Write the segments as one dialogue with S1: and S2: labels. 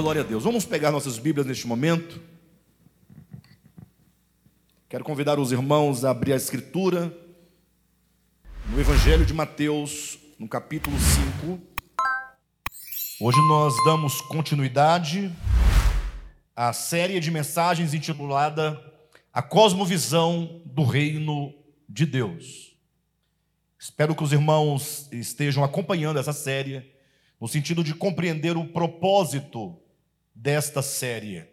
S1: Glória a Deus. Vamos pegar nossas Bíblias neste momento. Quero convidar os irmãos a abrir a Escritura no Evangelho de Mateus, no capítulo 5. Hoje nós damos continuidade à série de mensagens intitulada A Cosmovisão do Reino de Deus. Espero que os irmãos estejam acompanhando essa série no sentido de compreender o propósito desta série.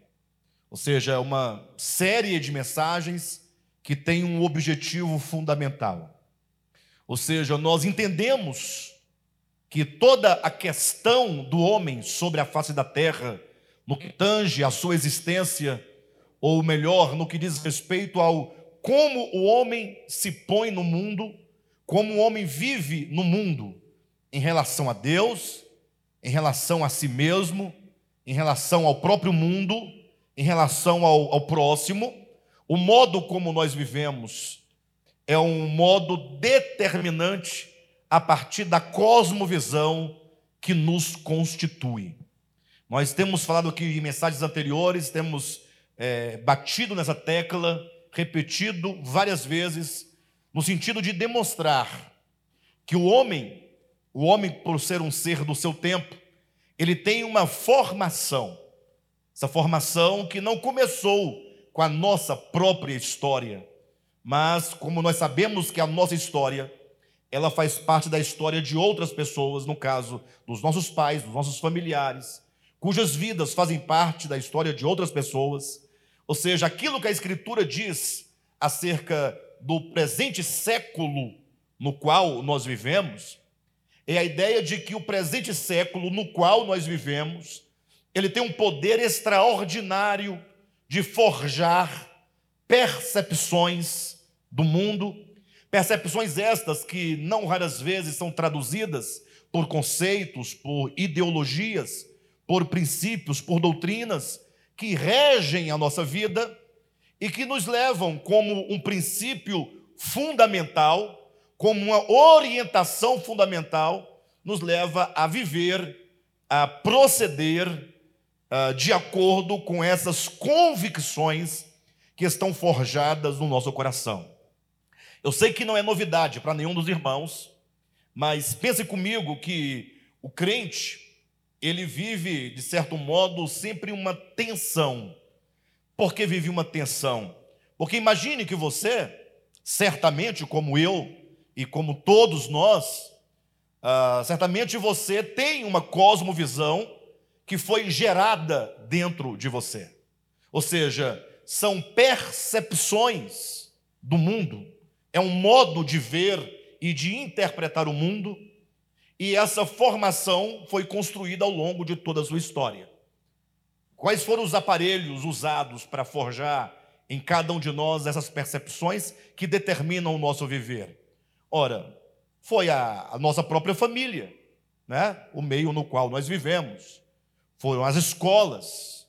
S1: Ou seja, é uma série de mensagens que tem um objetivo fundamental. Ou seja, nós entendemos que toda a questão do homem sobre a face da terra, no que tange a sua existência, ou melhor, no que diz respeito ao como o homem se põe no mundo, como o homem vive no mundo, em relação a Deus, em relação a si mesmo, em relação ao próprio mundo, em relação ao, ao próximo, o modo como nós vivemos é um modo determinante a partir da cosmovisão que nos constitui. Nós temos falado aqui em mensagens anteriores, temos é, batido nessa tecla, repetido várias vezes, no sentido de demonstrar que o homem o homem, por ser um ser do seu tempo, ele tem uma formação. Essa formação que não começou com a nossa própria história, mas como nós sabemos que a nossa história, ela faz parte da história de outras pessoas, no caso dos nossos pais, dos nossos familiares, cujas vidas fazem parte da história de outras pessoas. Ou seja, aquilo que a Escritura diz acerca do presente século no qual nós vivemos, é a ideia de que o presente século no qual nós vivemos, ele tem um poder extraordinário de forjar percepções do mundo, percepções estas que não raras vezes são traduzidas por conceitos, por ideologias, por princípios, por doutrinas que regem a nossa vida e que nos levam como um princípio fundamental como uma orientação fundamental, nos leva a viver, a proceder uh, de acordo com essas convicções que estão forjadas no nosso coração. Eu sei que não é novidade para nenhum dos irmãos, mas pense comigo que o crente, ele vive, de certo modo, sempre uma tensão. Por que vive uma tensão? Porque imagine que você, certamente como eu, e como todos nós, uh, certamente você tem uma cosmovisão que foi gerada dentro de você. Ou seja, são percepções do mundo, é um modo de ver e de interpretar o mundo, e essa formação foi construída ao longo de toda a sua história. Quais foram os aparelhos usados para forjar em cada um de nós essas percepções que determinam o nosso viver? Ora, foi a, a nossa própria família, né? o meio no qual nós vivemos, foram as escolas,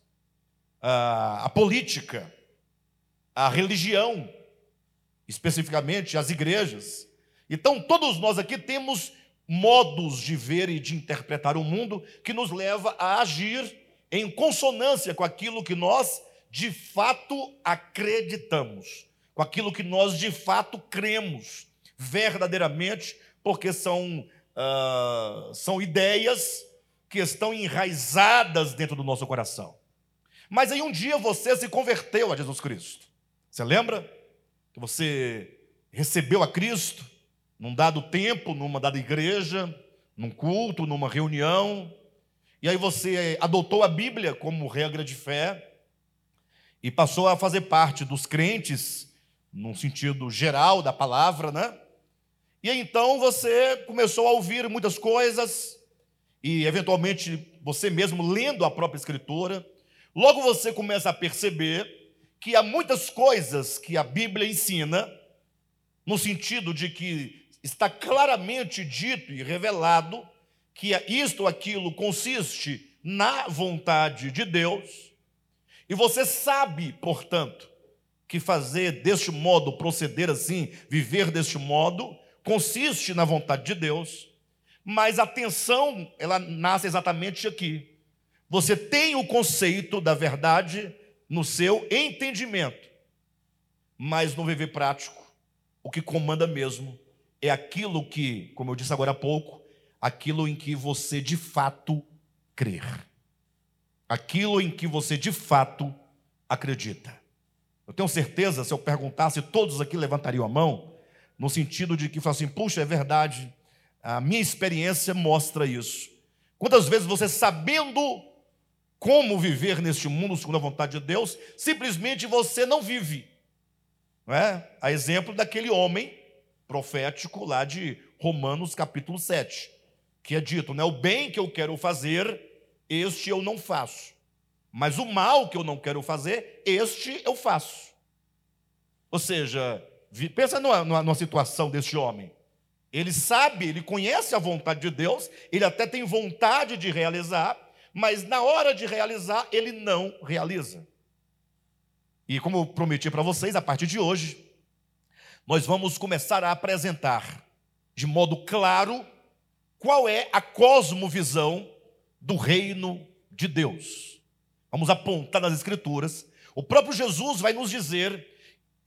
S1: a, a política, a religião, especificamente as igrejas. Então, todos nós aqui temos modos de ver e de interpretar o mundo que nos leva a agir em consonância com aquilo que nós de fato acreditamos, com aquilo que nós de fato cremos, verdadeiramente, porque são, uh, são ideias que estão enraizadas dentro do nosso coração. Mas aí um dia você se converteu a Jesus Cristo. Você lembra? Que você recebeu a Cristo num dado tempo, numa dada igreja, num culto, numa reunião, e aí você adotou a Bíblia como regra de fé e passou a fazer parte dos crentes, num sentido geral da palavra, né? E então você começou a ouvir muitas coisas, e eventualmente você mesmo lendo a própria Escritura, logo você começa a perceber que há muitas coisas que a Bíblia ensina, no sentido de que está claramente dito e revelado que isto ou aquilo consiste na vontade de Deus, e você sabe, portanto, que fazer deste modo, proceder assim, viver deste modo, consiste na vontade de Deus, mas a tensão, ela nasce exatamente aqui. Você tem o conceito da verdade no seu entendimento, mas no viver prático, o que comanda mesmo é aquilo que, como eu disse agora há pouco, aquilo em que você de fato crer. Aquilo em que você de fato acredita. Eu tenho certeza, se eu perguntasse, todos aqui levantariam a mão, no sentido de que falam assim: puxa, é verdade, a minha experiência mostra isso. Quantas vezes você, sabendo como viver neste mundo segundo a vontade de Deus, simplesmente você não vive. Não é? A exemplo daquele homem profético lá de Romanos capítulo 7, que é dito, né, o bem que eu quero fazer, este eu não faço. Mas o mal que eu não quero fazer, este eu faço. Ou seja, pensa numa, numa situação deste homem. Ele sabe, ele conhece a vontade de Deus, ele até tem vontade de realizar, mas na hora de realizar, ele não realiza. E como eu prometi para vocês, a partir de hoje, nós vamos começar a apresentar de modo claro qual é a cosmovisão do reino de Deus. Vamos apontar nas Escrituras. O próprio Jesus vai nos dizer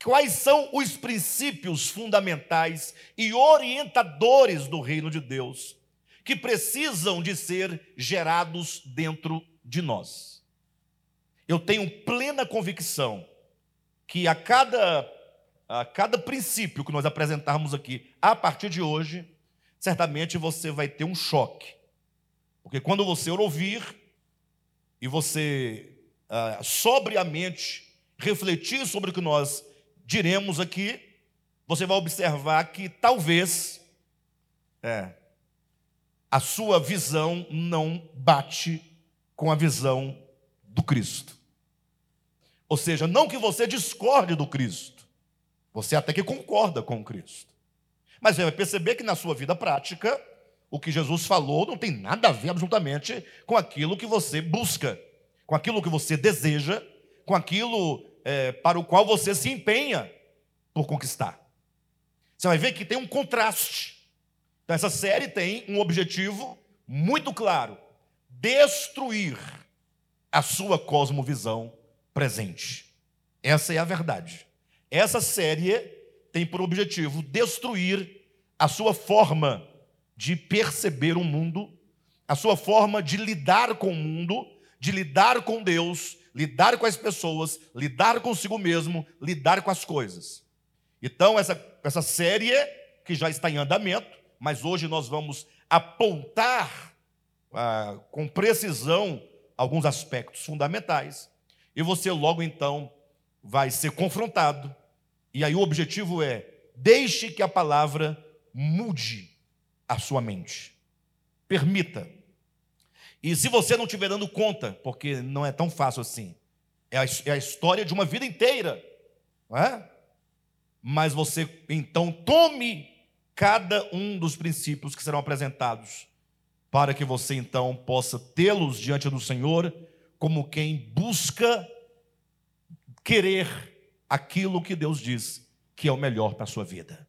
S1: quais são os princípios fundamentais e orientadores do reino de Deus que precisam de ser gerados dentro de nós. Eu tenho plena convicção que a cada, a cada princípio que nós apresentarmos aqui a partir de hoje, certamente você vai ter um choque. Porque quando você ouvir e você ah, sobriamente refletir sobre o que nós diremos aqui, você vai observar que talvez é, a sua visão não bate com a visão do Cristo. Ou seja, não que você discorde do Cristo, você até que concorda com o Cristo. Mas você vai perceber que na sua vida prática, o que Jesus falou não tem nada a ver absolutamente com aquilo que você busca, com aquilo que você deseja, com aquilo é, para o qual você se empenha por conquistar. Você vai ver que tem um contraste. Então, essa série tem um objetivo muito claro: destruir a sua cosmovisão presente. Essa é a verdade. Essa série tem por objetivo destruir a sua forma de perceber o mundo, a sua forma de lidar com o mundo, de lidar com Deus, lidar com as pessoas, lidar consigo mesmo, lidar com as coisas. Então, essa, essa série que já está em andamento, mas hoje nós vamos apontar ah, com precisão alguns aspectos fundamentais. E você logo então vai ser confrontado. E aí o objetivo é: deixe que a palavra mude a sua mente. Permita. E se você não estiver dando conta, porque não é tão fácil assim, é a, é a história de uma vida inteira, é? Mas você então tome cada um dos princípios que serão apresentados, para que você então possa tê-los diante do Senhor como quem busca querer aquilo que Deus diz que é o melhor para a sua vida.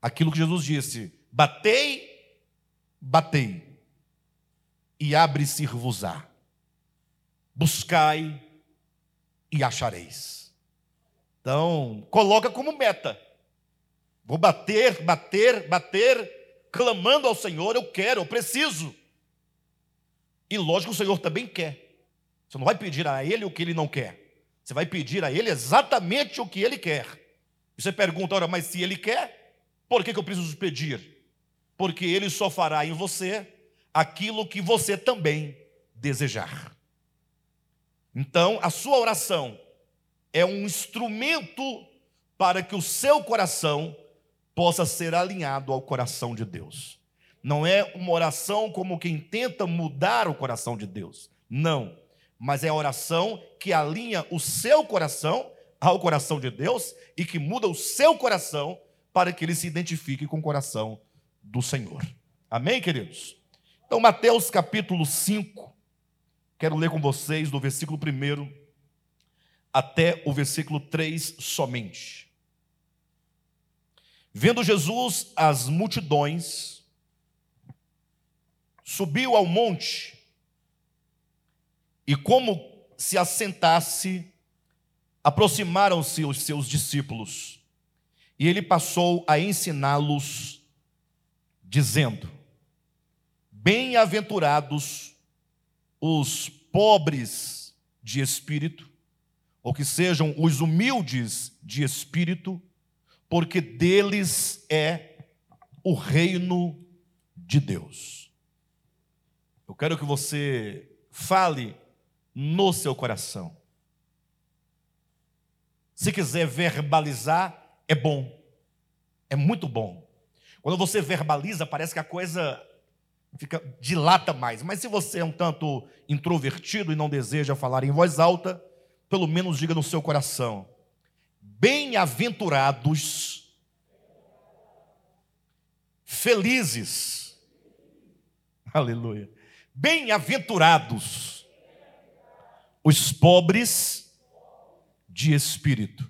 S1: Aquilo que Jesus disse: batei, batei, e abre-se-vos-á. Buscai e achareis. Então, coloca como meta Vou bater, bater, bater, clamando ao Senhor, eu quero, eu preciso. E lógico o Senhor também quer. Você não vai pedir a Ele o que Ele não quer. Você vai pedir a Ele exatamente o que Ele quer. E você pergunta, ora, mas se Ele quer, por que, que eu preciso pedir? Porque Ele só fará em você aquilo que você também desejar. Então, a sua oração é um instrumento para que o seu coração possa ser alinhado ao coração de Deus. Não é uma oração como quem tenta mudar o coração de Deus. Não. Mas é a oração que alinha o seu coração ao coração de Deus e que muda o seu coração para que ele se identifique com o coração do Senhor. Amém, queridos? Então, Mateus capítulo 5, quero ler com vocês do versículo 1 até o versículo 3 somente. Vendo Jesus as multidões, subiu ao monte E como se assentasse, aproximaram-se os seus discípulos, e ele passou a ensiná-los, dizendo: Bem-aventurados os pobres de espírito, ou que sejam os humildes de espírito, porque deles é o reino de Deus. Eu quero que você fale no seu coração. Se quiser verbalizar, é bom. É muito bom. Quando você verbaliza, parece que a coisa fica dilata mais. Mas se você é um tanto introvertido e não deseja falar em voz alta, pelo menos diga no seu coração: Bem-aventurados, felizes, aleluia, bem-aventurados os pobres de espírito,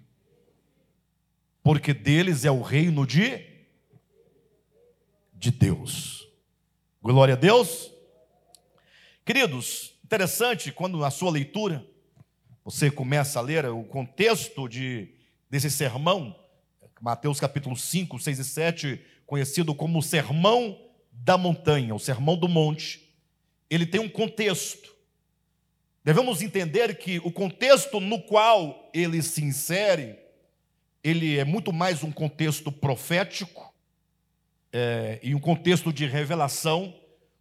S1: porque deles é o reino de, de Deus. Glória a Deus. Queridos, interessante quando na sua leitura você começa a ler o contexto de, desse sermão, Mateus capítulo 5, 6 e 7, conhecido como o Sermão da Montanha, o Sermão do Monte, ele tem um contexto. Devemos entender que o contexto no qual ele se insere, ele é muito mais um contexto profético é, e um contexto de revelação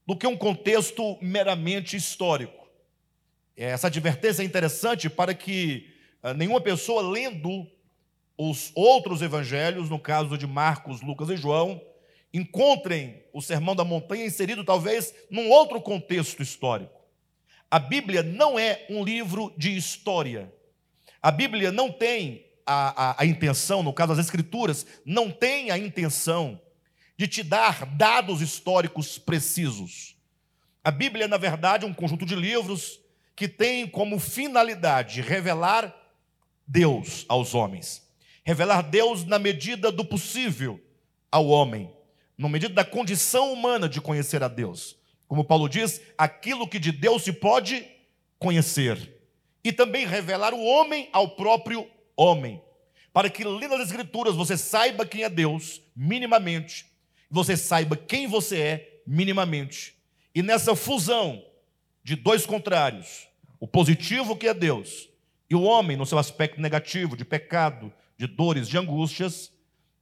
S1: do que um contexto meramente histórico. Essa advertência é interessante para que ah, nenhuma pessoa lendo os outros evangelhos, no caso de Marcos, Lucas e João, encontrem o Sermão da Montanha inserido talvez num outro contexto histórico. A Bíblia não é um livro de história. A Bíblia não tem a, a, a, intenção, no caso das Escrituras, não tem a intenção de te dar dados históricos precisos. A Bíblia, na verdade, é um conjunto de livros que tem como finalidade revelar Deus aos homens. Revelar Deus na medida do possível ao homem, na medida da condição humana de conhecer a Deus. Como Paulo diz, aquilo que de Deus se pode conhecer. E também revelar o homem ao próprio homem. Para que, lendo as Escrituras, você saiba quem é Deus, minimamente. Você saiba quem você é, minimamente. E nessa fusão de dois contrários, o positivo que é Deus e o homem no seu aspecto negativo, de pecado, de dores, de angústias,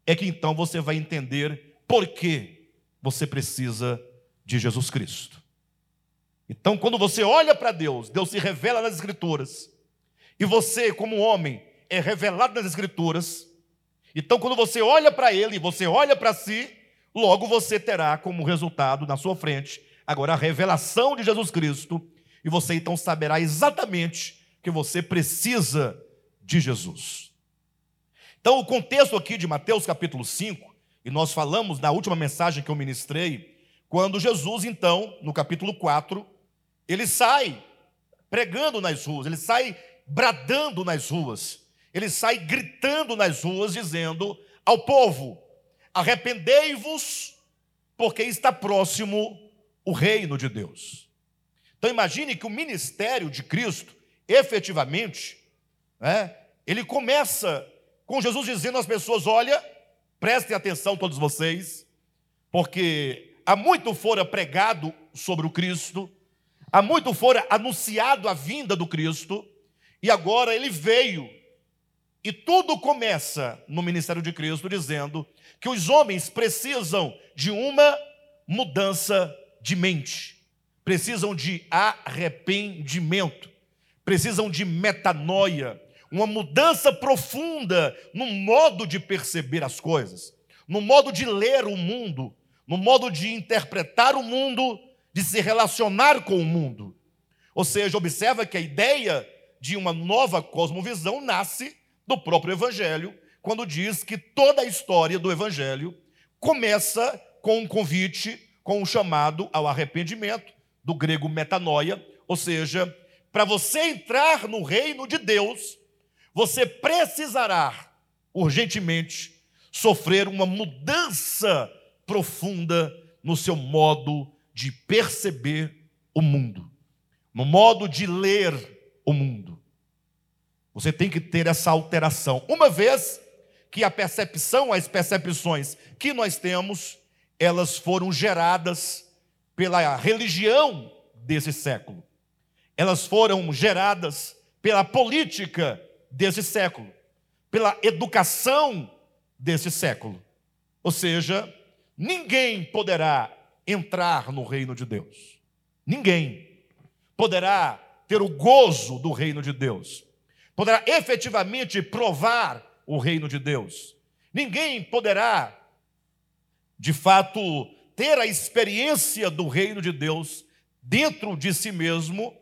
S1: é que então você vai entender por que você precisa de Jesus Cristo. Então, quando você olha para Deus, Deus se revela nas Escrituras, e você, como homem, é revelado nas Escrituras. Então, quando você olha para Ele, você olha para si, logo você terá como resultado na sua frente agora a revelação de Jesus Cristo, e você então saberá exatamente que você precisa de Jesus. Então, o contexto aqui de Mateus capítulo 5, e nós falamos na última mensagem que eu ministrei, quando Jesus, então, no capítulo 4, ele sai pregando nas ruas, ele sai bradando nas ruas, ele sai gritando nas ruas, dizendo ao povo: arrependei-vos, porque está próximo o reino de Deus. Então imagine que o ministério de Cristo, efetivamente, né, ele começa com Jesus dizendo às pessoas: olha, prestem atenção todos vocês, porque há muito fora pregado sobre o Cristo, há muito fora anunciado a vinda do Cristo, e agora ele veio. E tudo começa no ministério de Cristo dizendo que os homens precisam de uma mudança de mente, precisam de arrependimento, precisam de metanoia, uma mudança profunda no modo de perceber as coisas, no modo de ler o mundo, no modo de interpretar o mundo, de se relacionar com o mundo. Ou seja, observa que a ideia de uma nova cosmovisão nasce do próprio Evangelho, quando diz que toda a história do Evangelho começa com um convite, com um chamado ao arrependimento, do grego metanoia, ou seja, para você entrar no reino de Deus, você precisará urgentemente sofrer uma mudança profunda no seu modo de perceber o mundo. no modo de ler o mundo. Você tem que ter essa alteração. Uma vez que a percepção, as percepções que nós temos, elas foram geradas pela religião desse século. Elas foram geradas pela política desse século, pela educação desse século. Ou seja, ninguém poderá entrar no reino de Deus. Ninguém poderá ter o gozo do reino de Deus. Poderá efetivamente provar o reino de Deus. Ninguém poderá, de fato, ter a experiência do reino de Deus dentro de si mesmo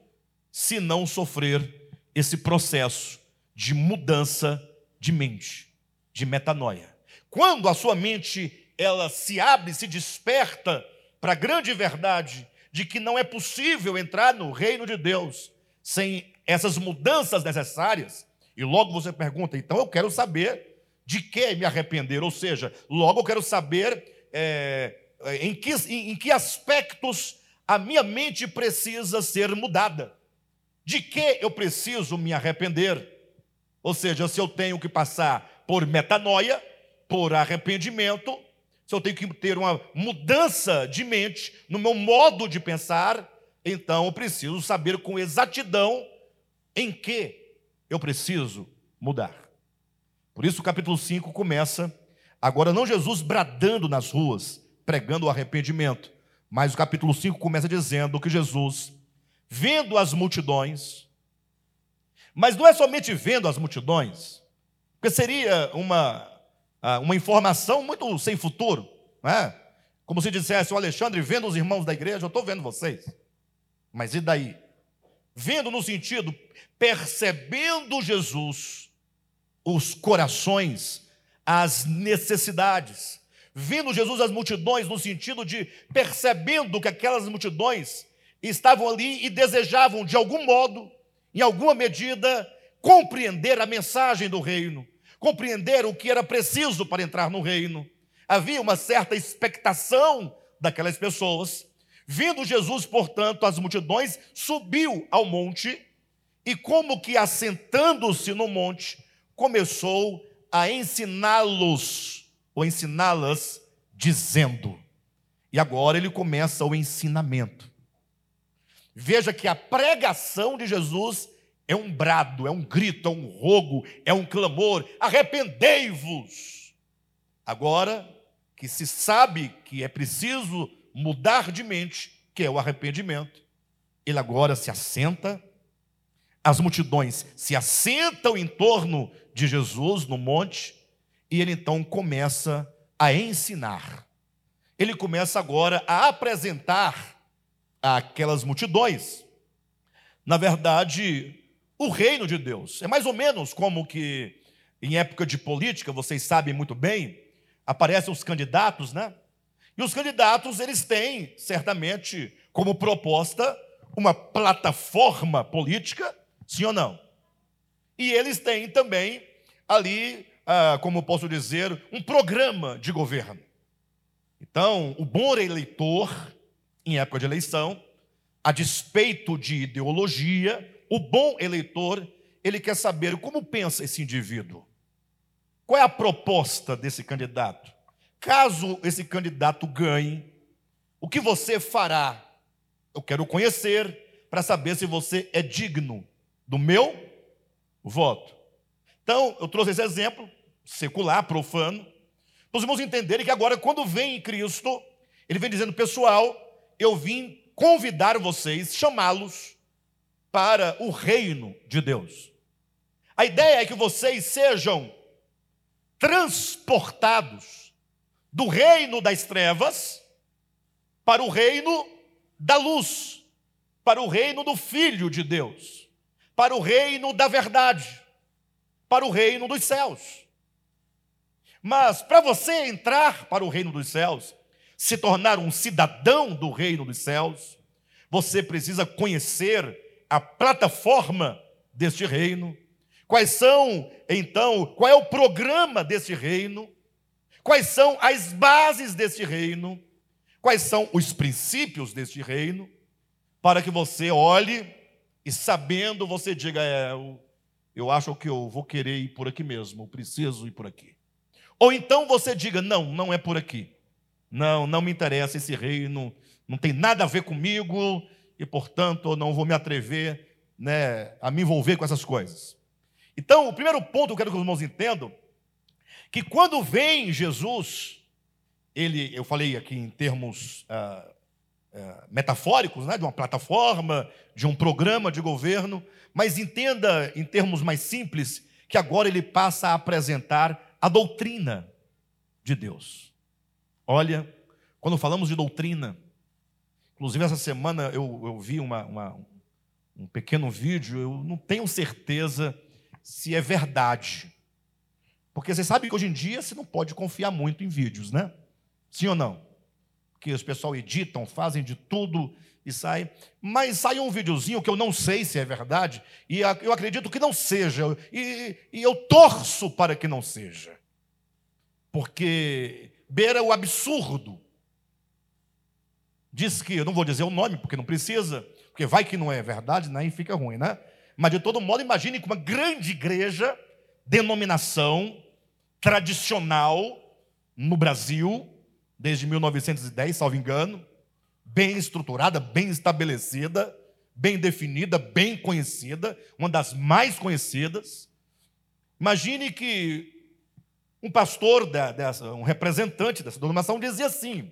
S1: se não sofrer esse processo de mudança de mente, de metanoia. Quando a sua mente ela se abre, se desperta para a grande verdade de que não é possível entrar no reino de Deus sem essas mudanças necessárias, e logo você pergunta, então eu quero saber de que me arrepender, ou seja, logo eu quero saber é, em, que, em, em que aspectos a minha mente precisa ser mudada, de que eu preciso me arrepender, ou seja, se eu tenho que passar por metanoia, por arrependimento, se eu tenho que ter uma mudança de mente no meu modo de pensar, então eu preciso saber com exatidão em que eu preciso mudar. Por isso o capítulo 5 começa, agora não Jesus bradando nas ruas, pregando o arrependimento, mas o capítulo 5 começa dizendo que Jesus, vendo as multidões, mas não é somente vendo as multidões, porque seria uma ah, uma informação muito sem futuro, né? Como se dissesse, o Alexandre, vendo os irmãos da igreja, eu estou vendo vocês. Mas e daí? Vendo no sentido, percebendo Jesus, os corações, as necessidades. Vendo Jesus as multidões, no sentido de percebendo que aquelas multidões estavam ali e desejavam, de algum modo, em alguma medida, compreender a mensagem do reino compreender o que era preciso para entrar no reino. Havia uma certa expectação daquelas pessoas. Vindo Jesus, portanto, as multidões, subiu ao monte e, como que assentando-se no monte, começou a ensiná-los, ou ensiná-las, dizendo. E agora ele começa o ensinamento. Veja que a pregação de Jesus é um brado, é um grito, é um rogo, é um clamor: arrependei-vos. Agora que se sabe que é preciso mudar de mente, que é o arrependimento, ele agora se assenta, as multidões se assentam em torno de Jesus no monte, e ele então começa a ensinar. Ele começa agora a apresentar àquelas multidões, na verdade, o reino de Deus. É mais ou menos como que em época de política, vocês sabem muito bem, aparecem os candidatos, né? E os candidatos, eles têm, certamente, como proposta uma plataforma política, sim ou não? E eles têm também ali, ah, como posso dizer, um programa de governo. Então, o bom eleitor, em época de eleição, a despeito de ideologia, o bom eleitor, ele quer saber como pensa esse indivíduo. Qual é a proposta desse candidato? Caso esse candidato ganhe, o que você fará? Eu quero conhecer para saber se você é digno do meu voto. Então, eu trouxe esse exemplo secular, profano, para os irmãos entenderem que agora, quando vem em Cristo, ele vem dizendo, pessoal, eu vim convidar vocês, chamá-los para o reino de Deus. A ideia é que vocês sejam transportados do reino das trevas para o reino da luz, para o reino do Filho de Deus, para o reino da verdade, para o reino dos céus. Mas para você entrar para o reino dos céus, se tornar um cidadão do reino dos céus, você precisa conhecer a plataforma deste reino, quais são, então, qual é o programa deste reino, quais são as bases deste reino, quais são os princípios deste reino, para que você olhe e sabendo você diga, é, eu, eu acho que eu vou querer ir por aqui mesmo, eu preciso ir por aqui. Ou então você diga, não, não é por aqui. Não, não me interessa esse reino, não tem nada a ver comigo e, portanto, eu não vou me atrever né, a me envolver com essas coisas. Então, o primeiro ponto que eu quero que os irmãos entendam, que quando vem Jesus, ele, eu falei aqui em termos ah, ah, metafóricos, né, de uma plataforma, de um programa de governo, mas entenda em termos mais simples que agora ele passa a apresentar a doutrina de Deus. Olha, quando falamos de doutrina, inclusive essa semana eu, eu vi uma, uma, um pequeno vídeo, eu não tenho certeza se é verdade. Porque você sabe que hoje em dia você não pode confiar muito em vídeos, né? Sim ou não? Que os pessoal editam, fazem de tudo e sai. Mas sai um videozinho que eu não sei se é verdade, e eu acredito que não seja, e, e eu torço para que não seja. Porque beira o absurdo. Diz que, eu não vou dizer o nome, porque não precisa, porque vai que não é verdade, né? E fica ruim, né? Mas de todo modo, imagine que uma grande igreja, denominação tradicional no Brasil, desde 1910, salvo engano, bem estruturada, bem estabelecida, bem definida, bem conhecida, uma das mais conhecidas. Imagine que um pastor, dessa, um representante dessa denominação dizia assim: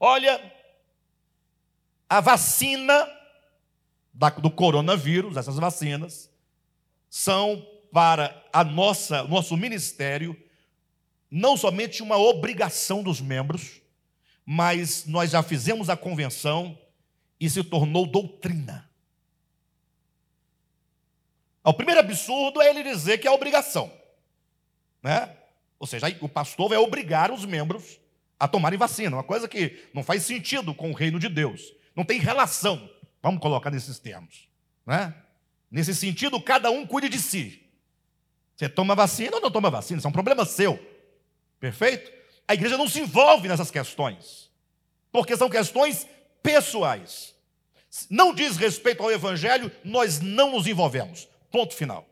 S1: Olha, a vacina do coronavírus, essas vacinas, são para a nossa, nosso ministério, não somente uma obrigação dos membros, mas nós já fizemos a convenção e se tornou doutrina. O primeiro absurdo é ele dizer que é obrigação. Né? Ou seja, o pastor vai obrigar os membros a tomarem vacina, uma coisa que não faz sentido com o reino de Deus. Não tem relação, vamos colocar nesses termos. Né? Nesse sentido, cada um cuide de si. Você toma vacina ou não toma vacina, isso é um problema seu. Perfeito? A igreja não se envolve nessas questões, porque são questões pessoais. Não diz respeito ao evangelho, nós não nos envolvemos. Ponto final.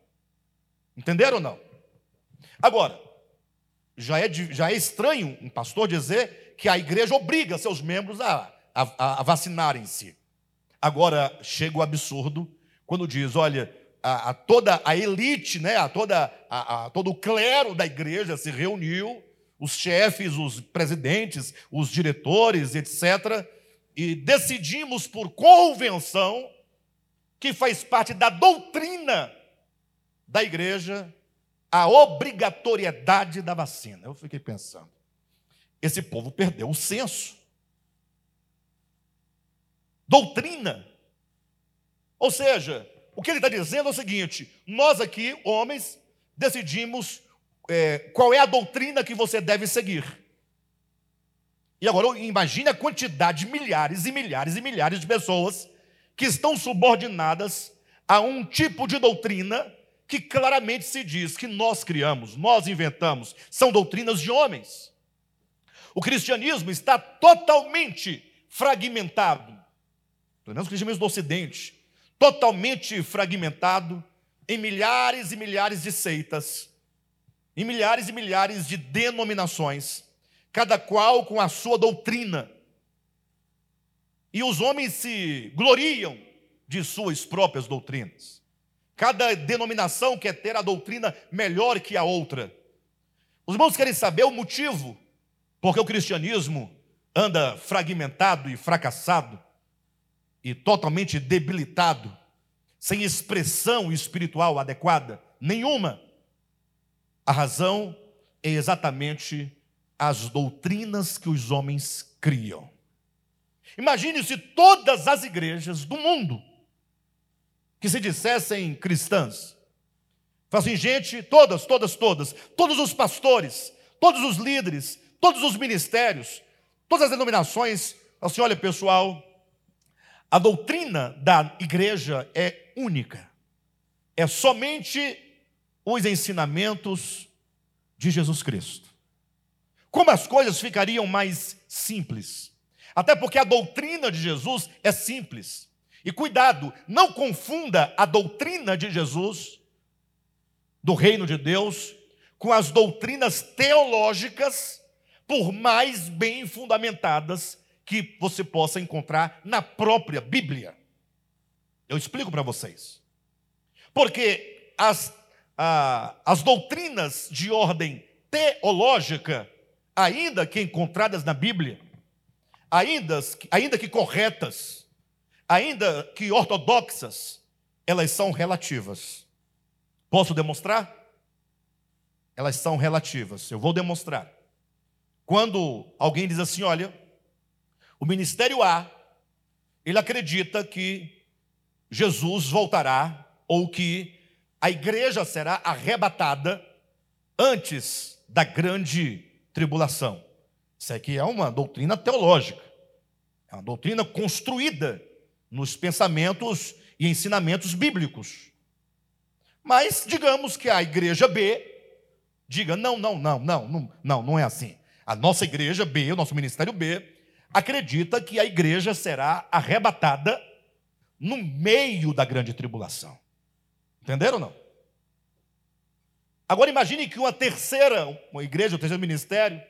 S1: Entenderam ou não? Agora, já é, já é estranho um pastor dizer que a igreja obriga seus membros a, a, a vacinarem-se. Agora, chega o absurdo quando diz: olha, a, a toda a elite, né, a toda, a, a, todo o clero da igreja se reuniu, os chefes, os presidentes, os diretores, etc., e decidimos por convenção que faz parte da doutrina da igreja a obrigatoriedade da vacina. Eu fiquei pensando, esse povo perdeu o senso. Doutrina. Ou seja, o que ele está dizendo é o seguinte: nós aqui, homens, decidimos é, qual é a doutrina que você deve seguir. E agora imagine a quantidade de milhares e milhares e milhares de pessoas que estão subordinadas a um tipo de doutrina que claramente se diz que nós criamos, nós inventamos, são doutrinas de homens. O cristianismo está totalmente fragmentado, pelo menos o cristianismo do Ocidente, totalmente fragmentado em milhares e milhares de seitas, em milhares e milhares de denominações, cada qual com a sua doutrina. E os homens se gloriam de suas próprias doutrinas. Cada denominação quer ter a doutrina melhor que a outra. Os irmãos querem saber o motivo porque o cristianismo anda fragmentado e fracassado e totalmente debilitado, sem expressão espiritual adequada nenhuma. A razão é exatamente as doutrinas que os homens criam. Imagine se todas as igrejas do mundo que se dissessem cristãs. Fazem gente, todas, todas, todas, todos os pastores, todos os líderes, todos os ministérios, todas as denominações, assim, olha pessoal, a doutrina da igreja é única, é somente os ensinamentos de Jesus Cristo. Como as coisas ficariam mais simples? Até porque a doutrina de Jesus é simples. E cuidado, não confunda a doutrina de Jesus, do reino de Deus, com as doutrinas teológicas, por mais bem fundamentadas que você possa encontrar na própria Bíblia. Eu explico para vocês. Porque as, a, as doutrinas de ordem teológica, ainda que encontradas na Bíblia, ainda, ainda que corretas, ainda que ortodoxas, elas são relativas. Posso demonstrar? Elas são relativas. Eu vou demonstrar. Quando alguém diz assim: olha, o ministério A, ele acredita que Jesus voltará ou que a igreja será arrebatada antes da grande tribulação. Isso aqui é uma doutrina teológica, é uma doutrina construída nos pensamentos e ensinamentos bíblicos. Mas digamos que a igreja B diga: não, não, não, não, não, não, é assim. A nossa igreja B, o nosso ministério B, acredita que a igreja será arrebatada no meio da grande tribulação. Entenderam ou não? Agora imagine que uma terceira, uma igreja, um terceiro ministério,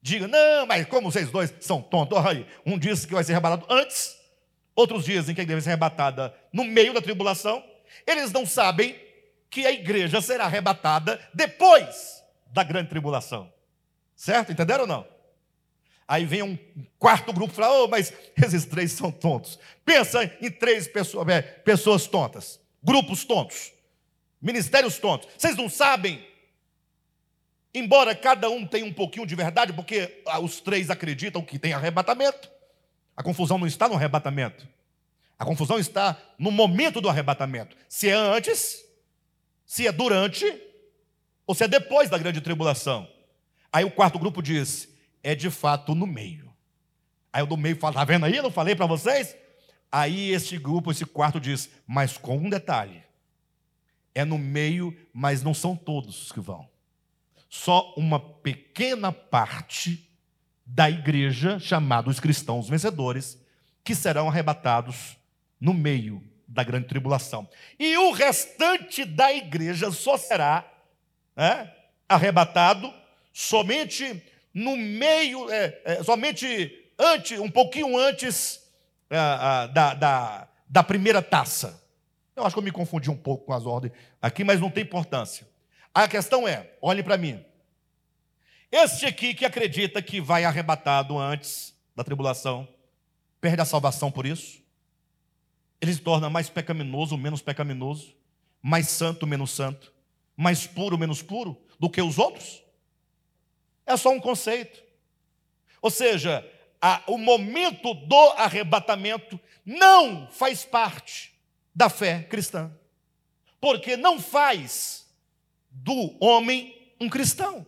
S1: diga: não, mas como vocês dois são tontos, olha um diz que vai ser arrebatado antes, outros dizem que a igreja vai ser arrebatada no meio da tribulação, eles não sabem que a igreja será arrebatada depois da grande tribulação. Certo? Entenderam ou não? Aí vem um quarto grupo e fala: oh, mas esses três são tontos. Pensa em três pessoas, é, pessoas tontas, grupos tontos, ministérios tontos. Vocês não sabem? Embora cada um tenha um pouquinho de verdade, porque ah, os três acreditam que tem arrebatamento, a confusão não está no arrebatamento. A confusão está no momento do arrebatamento. Se é antes, se é durante, ou se é depois da grande tribulação. Aí o quarto grupo diz: é de fato no meio. Aí o do meio fala: está vendo aí? Eu não falei para vocês? Aí esse grupo, esse quarto diz: mas com um detalhe. É no meio, mas não são todos que vão. Só uma pequena parte da igreja, chamada os cristãos vencedores, que serão arrebatados no meio da grande tribulação. E o restante da igreja só será é, arrebatado somente no meio, é, é, somente antes, um pouquinho antes é, da, da, da primeira taça. Eu acho que eu me confundi um pouco com as ordens aqui, mas não tem importância. A questão é: olhe para mim. Este aqui que acredita que vai arrebatado antes da tribulação, perde a salvação por isso? Ele se torna mais pecaminoso, menos pecaminoso, mais santo, menos santo, mais puro, menos puro do que os outros? É só um conceito. Ou seja, a, o momento do arrebatamento não faz parte da fé cristã. Porque não faz do homem um cristão.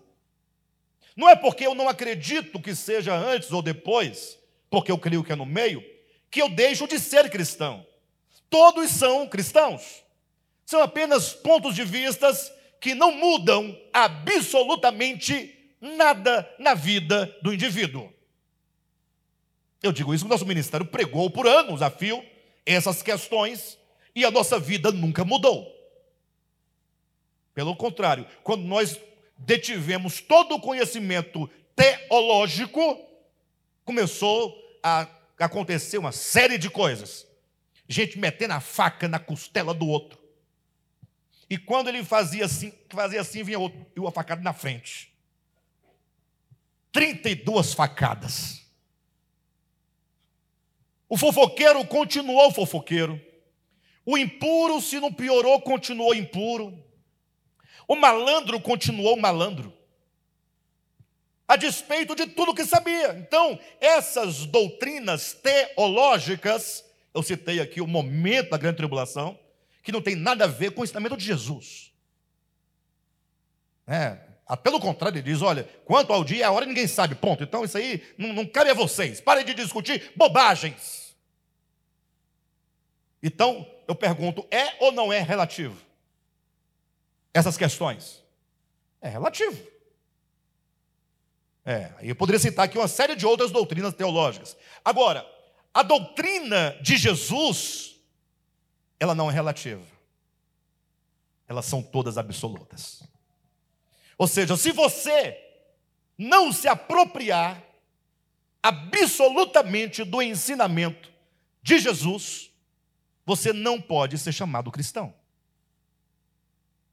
S1: Não é porque eu não acredito que seja antes ou depois, porque eu creio que é no meio, que eu deixo de ser cristão. Todos são cristãos. São apenas pontos de vistas que não mudam absolutamente nada na vida do indivíduo. Eu digo isso, o nosso ministério pregou por anos a fio essas questões e a nossa vida nunca mudou. Pelo contrário, quando nós detivemos todo o conhecimento teológico, começou a acontecer uma série de coisas. Gente metendo a faca na costela do outro. E quando ele fazia assim, fazia assim, vinha outro, e uma facada na frente. 32 facadas. O fofoqueiro continuou fofoqueiro. O impuro, se não piorou, continuou impuro. O malandro continuou malandro. A despeito de tudo que sabia. Então, essas doutrinas teológicas, eu citei aqui o momento da grande tribulação, que não tem nada a ver com o ensinamento de Jesus. É, pelo contrário, ele diz: olha, quanto ao dia e a hora ninguém sabe, ponto. Então isso aí não, não cabe a vocês. Parem de discutir bobagens. Então, eu pergunto: é ou não é relativo? Essas questões? É relativo. É, eu poderia citar aqui uma série de outras doutrinas teológicas. Agora, a doutrina de Jesus, ela não é relativa. Elas são todas absolutas. Ou seja, se você não se apropriar absolutamente do ensinamento de Jesus, você não pode ser chamado cristão.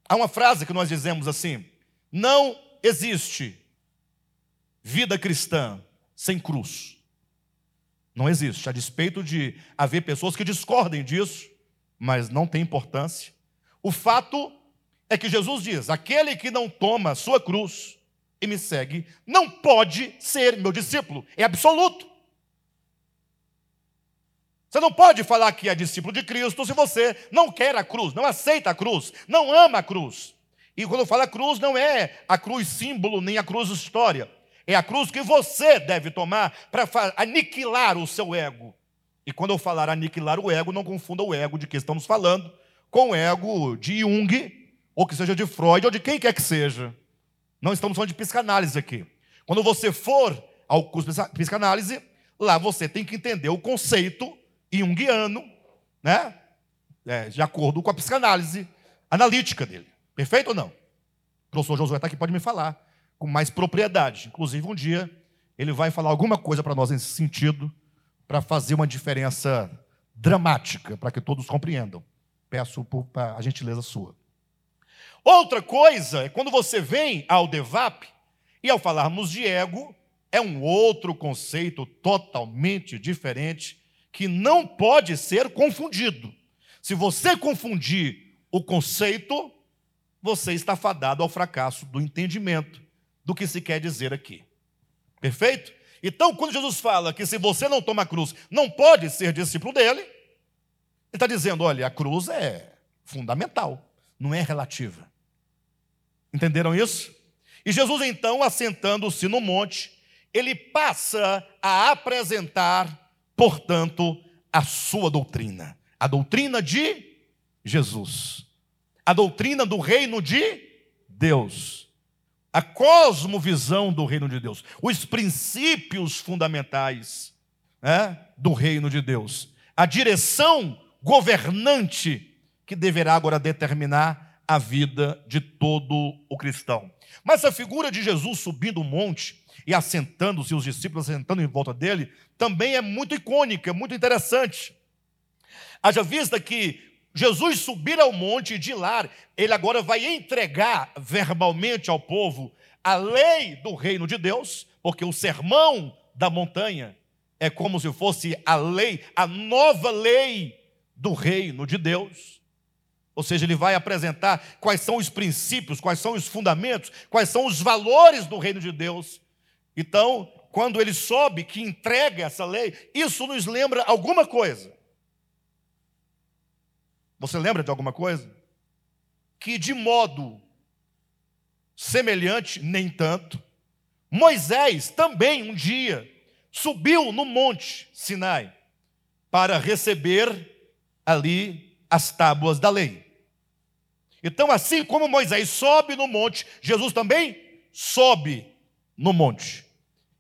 S1: Há uma frase que nós dizemos assim: não existe vida cristã sem cruz. Não existe, a despeito de haver pessoas que discordem disso, mas não tem importância. O fato é que Jesus diz: aquele que não toma sua cruz e me segue, não pode ser meu discípulo, é absoluto. Você não pode falar que é discípulo de Cristo se você não quer a cruz, não aceita a cruz, não ama a cruz. E quando fala cruz, não é a cruz símbolo nem a cruz história. É a cruz que você deve tomar para aniquilar o seu ego. E quando eu falar aniquilar o ego, não confunda o ego de que estamos falando com o ego de Jung, ou que seja de Freud, ou de quem quer que seja. Não estamos falando de psicanálise aqui. Quando você for ao curso de psicanálise, lá você tem que entender o conceito junguiano, né? É, de acordo com a psicanálise analítica dele. Perfeito ou não? O professor Josué está aqui, pode me falar com mais propriedade. Inclusive, um dia ele vai falar alguma coisa para nós nesse sentido, para fazer uma diferença dramática, para que todos compreendam. Peço por, a gentileza sua. Outra coisa é quando você vem ao DEVAP, e ao falarmos de ego, é um outro conceito totalmente diferente, que não pode ser confundido. Se você confundir o conceito, você está fadado ao fracasso do entendimento do que se quer dizer aqui. Perfeito? Então, quando Jesus fala que se você não toma a cruz, não pode ser discípulo dele, ele está dizendo: olha, a cruz é fundamental, não é relativa. Entenderam isso? E Jesus, então, assentando-se no monte, ele passa a apresentar, portanto, a sua doutrina, a doutrina de Jesus, a doutrina do reino de Deus, a cosmovisão do reino de Deus, os princípios fundamentais né, do reino de Deus, a direção governante que deverá agora determinar a vida de todo o cristão. Mas a figura de Jesus subindo o monte e assentando-se, os discípulos assentando em volta dele, também é muito icônica, muito interessante. Haja vista que Jesus subir ao monte e de lá, ele agora vai entregar verbalmente ao povo a lei do reino de Deus, porque o sermão da montanha é como se fosse a lei, a nova lei do reino de Deus. Ou seja, ele vai apresentar quais são os princípios, quais são os fundamentos, quais são os valores do reino de Deus. Então, quando ele sobe, que entrega essa lei, isso nos lembra alguma coisa. Você lembra de alguma coisa? Que de modo semelhante, nem tanto, Moisés também um dia subiu no monte Sinai para receber ali as tábuas da lei. Então, assim como Moisés sobe no monte, Jesus também sobe no monte.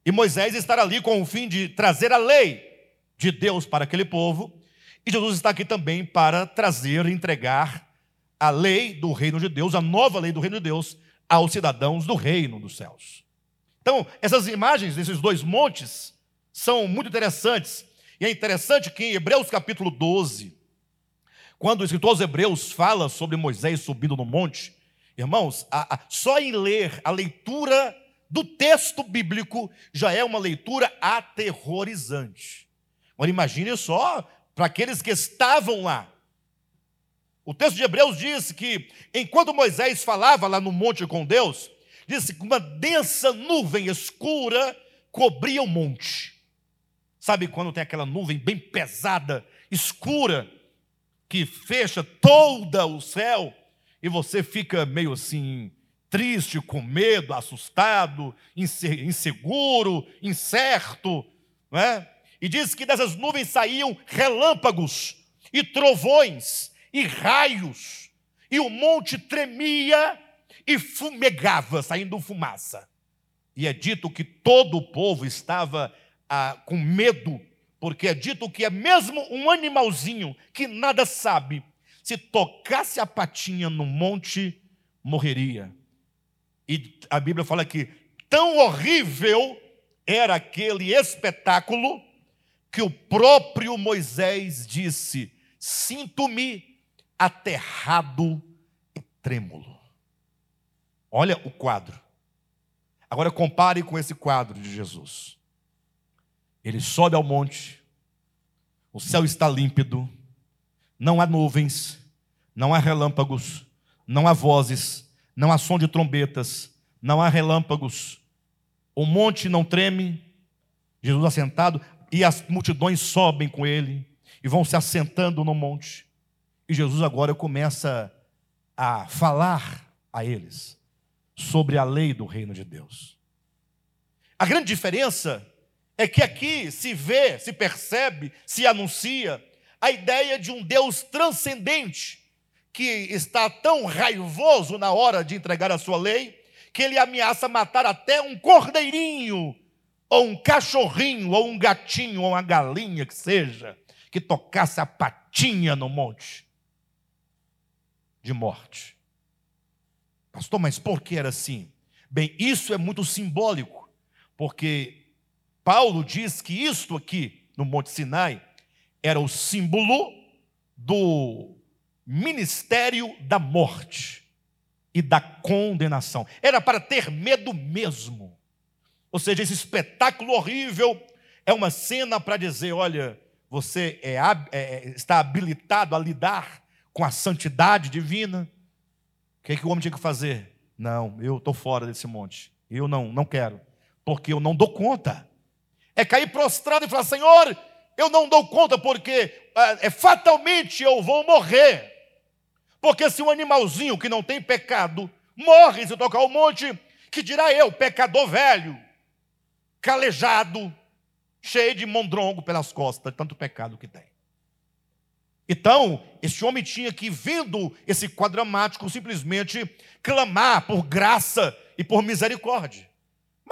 S1: E Moisés estará ali com o fim de trazer a lei de Deus para aquele povo. E Jesus está aqui também para trazer, entregar a lei do reino de Deus, a nova lei do reino de Deus, aos cidadãos do reino dos céus. Então, essas imagens desses dois montes são muito interessantes. E é interessante que em Hebreus capítulo 12, quando o escritor aos Hebreus fala sobre Moisés subindo no monte, irmãos, a, a, só em ler a leitura do texto bíblico já é uma leitura aterrorizante. Agora imagine só para aqueles que estavam lá. O texto de Hebreus diz que enquanto Moisés falava lá no monte com Deus, disse que uma densa nuvem escura cobria o monte. Sabe quando tem aquela nuvem bem pesada, escura, que fecha todo o céu e você fica meio assim, triste, com medo, assustado, inseguro, incerto, não é? E diz que dessas nuvens saíam relâmpagos e trovões e raios, e o monte tremia e fumegava, saindo fumaça. E é dito que todo o povo estava ah, com medo porque é dito que é mesmo um animalzinho que nada sabe, se tocasse a patinha no monte, morreria. E a Bíblia fala que tão horrível era aquele espetáculo que o próprio Moisés disse: Sinto-me aterrado e trêmulo. Olha o quadro. Agora compare com esse quadro de Jesus. Ele sobe ao monte, o céu está límpido, não há nuvens, não há relâmpagos, não há vozes, não há som de trombetas, não há relâmpagos, o monte não treme, Jesus assentado, e as multidões sobem com ele. E vão se assentando no monte. E Jesus agora começa a falar a eles sobre a lei do reino de Deus. A grande diferença é que aqui se vê, se percebe, se anuncia a ideia de um Deus transcendente que está tão raivoso na hora de entregar a sua lei que ele ameaça matar até um cordeirinho, ou um cachorrinho, ou um gatinho, ou uma galinha que seja, que tocasse a patinha no monte de morte. Pastor, mas por que era assim? Bem, isso é muito simbólico, porque Paulo diz que isto aqui no Monte Sinai era o símbolo do ministério da morte e da condenação. Era para ter medo mesmo. Ou seja, esse espetáculo horrível é uma cena para dizer: olha, você é, é, é, está habilitado a lidar com a santidade divina. O que, é que o homem tinha que fazer? Não, eu estou fora desse monte. Eu não, não quero, porque eu não dou conta. É cair prostrado e falar: Senhor, eu não dou conta, porque é, fatalmente eu vou morrer. Porque se um animalzinho que não tem pecado morre se tocar o monte, que dirá eu, pecador velho, calejado, cheio de mondrongo pelas costas, tanto pecado que tem. Então, esse homem tinha que, vendo esse quadramático, simplesmente clamar por graça e por misericórdia.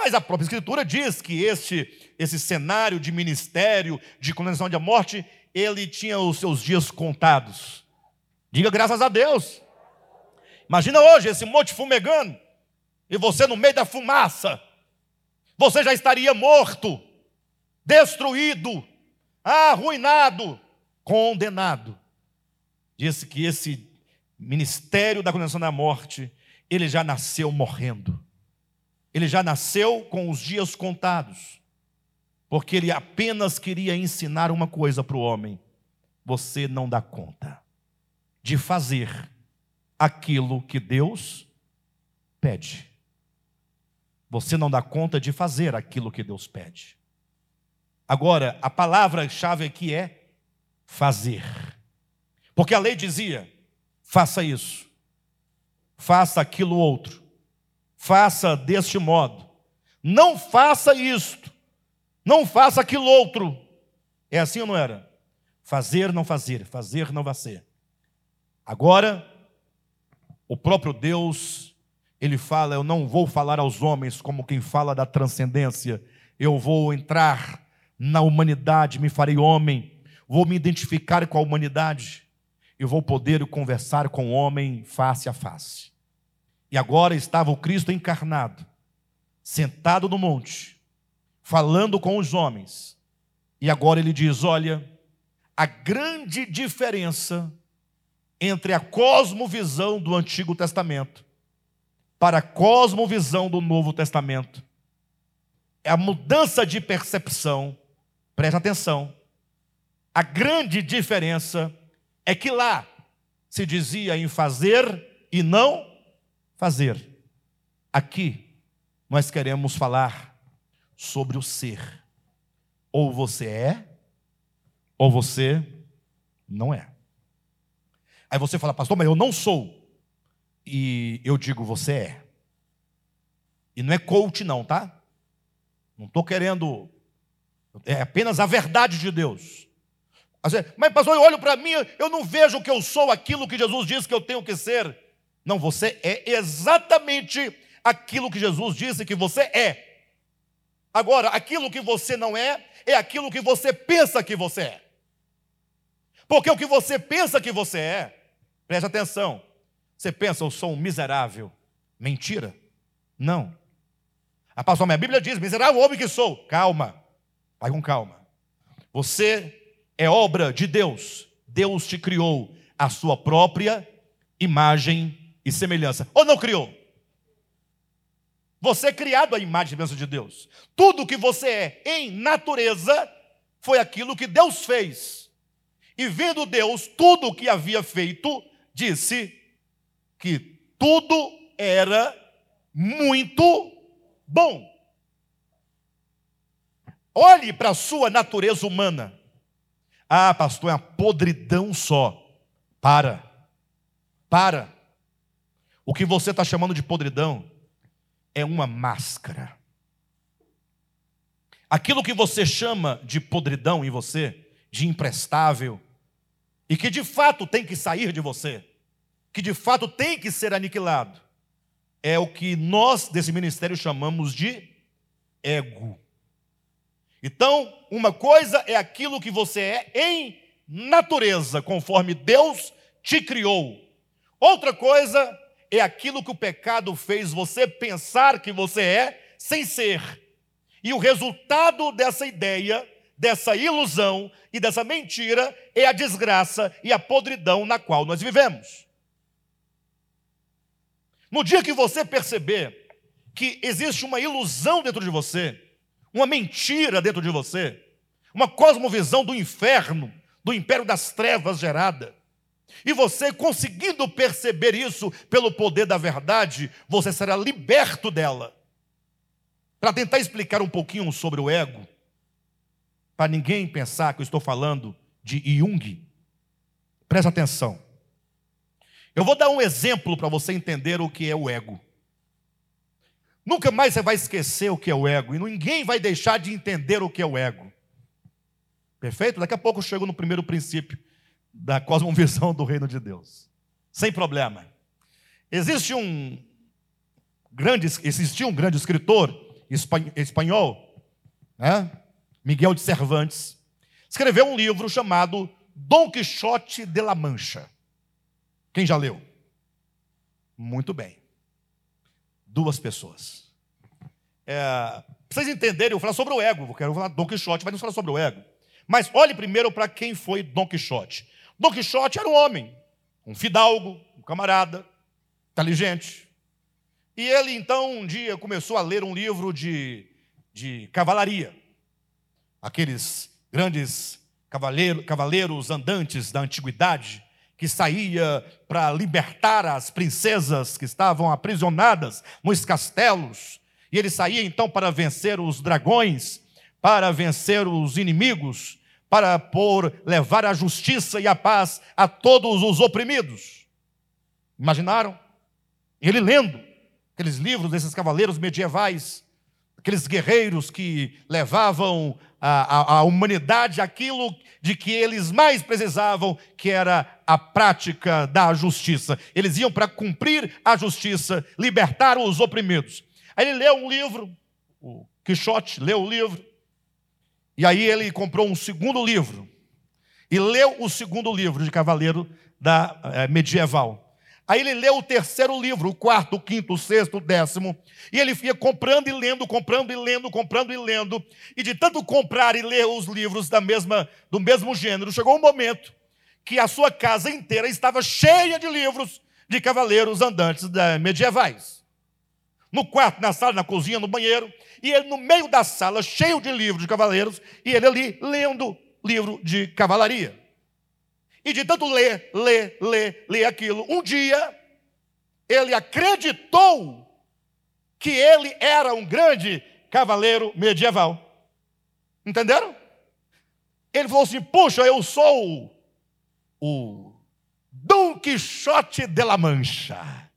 S1: Mas a própria Escritura diz que este, esse cenário de ministério, de condenação de morte, ele tinha os seus dias contados. Diga graças a Deus. Imagina hoje esse monte fumegando e você no meio da fumaça. Você já estaria morto, destruído, arruinado, condenado. Disse que esse ministério da condenação da morte, ele já nasceu morrendo. Ele já nasceu com os dias contados. Porque ele apenas queria ensinar uma coisa para o homem: você não dá conta de fazer aquilo que Deus pede. Você não dá conta de fazer aquilo que Deus pede. Agora, a palavra-chave aqui é fazer. Porque a lei dizia: faça isso, faça aquilo outro, faça deste modo, não faça isto, não faça aquilo outro. É assim ou não era? Fazer, não fazer, fazer, não fazer. Agora, o próprio Deus, ele fala: Eu não vou falar aos homens como quem fala da transcendência, eu vou entrar na humanidade, me farei homem, vou me identificar com a humanidade e vou poder conversar com o homem face a face. E agora estava o Cristo encarnado, sentado no monte, falando com os homens. E agora ele diz: Olha, a grande diferença entre a cosmovisão do Antigo Testamento para a cosmovisão do Novo Testamento. É a mudança de percepção, preste atenção. A grande diferença é que lá se dizia em fazer e não fazer. Aqui nós queremos falar sobre o ser. Ou você é, ou você não é. Aí você fala, pastor, mas eu não sou. E eu digo, você é. E não é coach, não, tá? Não estou querendo. É apenas a verdade de Deus. Mas, pastor, eu olho para mim, eu não vejo que eu sou aquilo que Jesus disse que eu tenho que ser. Não, você é exatamente aquilo que Jesus disse que você é. Agora, aquilo que você não é, é aquilo que você pensa que você é. Porque o que você pensa que você é, preste atenção, você pensa, eu sou um miserável. Mentira. Não. A pastora, minha Bíblia diz: miserável homem que sou. Calma. Vai com calma. Você é obra de Deus. Deus te criou a sua própria imagem e semelhança. Ou não criou? Você é criado à imagem e semelhança de Deus. Tudo que você é em natureza foi aquilo que Deus fez. E vendo Deus tudo o que havia feito, disse que tudo era muito bom. Olhe para a sua natureza humana. Ah, pastor, é uma podridão só. Para. Para. O que você está chamando de podridão é uma máscara. Aquilo que você chama de podridão em você, de imprestável, e que de fato tem que sair de você, que de fato tem que ser aniquilado, é o que nós desse ministério chamamos de ego. Então, uma coisa é aquilo que você é em natureza, conforme Deus te criou. Outra coisa é aquilo que o pecado fez você pensar que você é, sem ser. E o resultado dessa ideia, dessa ilusão e dessa mentira é a desgraça e a podridão na qual nós vivemos. No dia que você perceber que existe uma ilusão dentro de você, uma mentira dentro de você, uma cosmovisão do inferno, do império das trevas gerada, e você conseguindo perceber isso pelo poder da verdade, você será liberto dela. Para tentar explicar um pouquinho sobre o ego, para ninguém pensar que eu estou falando de Jung, presta atenção. Eu vou dar um exemplo para você entender o que é o ego. Nunca mais você vai esquecer o que é o ego, e ninguém vai deixar de entender o que é o ego. Perfeito? Daqui a pouco eu chego no primeiro princípio da cosmovisão do reino de Deus. Sem problema. Existe um grande, existia um grande escritor espanhol, né? Miguel de Cervantes, escreveu um livro chamado Dom Quixote de la Mancha. Quem já leu? Muito bem. Duas pessoas. É, vocês entenderem, eu vou falar sobre o ego. Eu quero falar Dom Quixote, vai nos falar sobre o ego. Mas olhe primeiro para quem foi Dom Quixote. Dom Quixote era um homem, um fidalgo, um camarada, inteligente. E ele então um dia começou a ler um livro de, de cavalaria. Aqueles grandes cavaleiro, cavaleiros andantes da antiguidade que saía para libertar as princesas que estavam aprisionadas nos castelos. E ele saía então para vencer os dragões, para vencer os inimigos, para por levar a justiça e a paz a todos os oprimidos. Imaginaram? Ele lendo aqueles livros desses cavaleiros medievais, aqueles guerreiros que levavam a, a, a humanidade aquilo de que eles mais precisavam, que era a prática da justiça. Eles iam para cumprir a justiça, libertar os oprimidos. Aí ele leu um livro, o Quixote leu o livro, e aí ele comprou um segundo livro, e leu o segundo livro de Cavaleiro da é, medieval. Aí ele leu o terceiro livro, o quarto, o quinto, o sexto, o décimo, e ele ia comprando e lendo, comprando e lendo, comprando e lendo, e de tanto comprar e ler os livros da mesma, do mesmo gênero, chegou um momento que a sua casa inteira estava cheia de livros de cavaleiros andantes medievais. No quarto, na sala, na cozinha, no banheiro, e ele no meio da sala, cheio de livros de cavaleiros, e ele ali lendo livro de cavalaria. E de tanto ler, ler, ler, ler aquilo, um dia ele acreditou que ele era um grande cavaleiro medieval. Entenderam? Ele falou assim: Puxa, eu sou o Dom Quixote de la Mancha.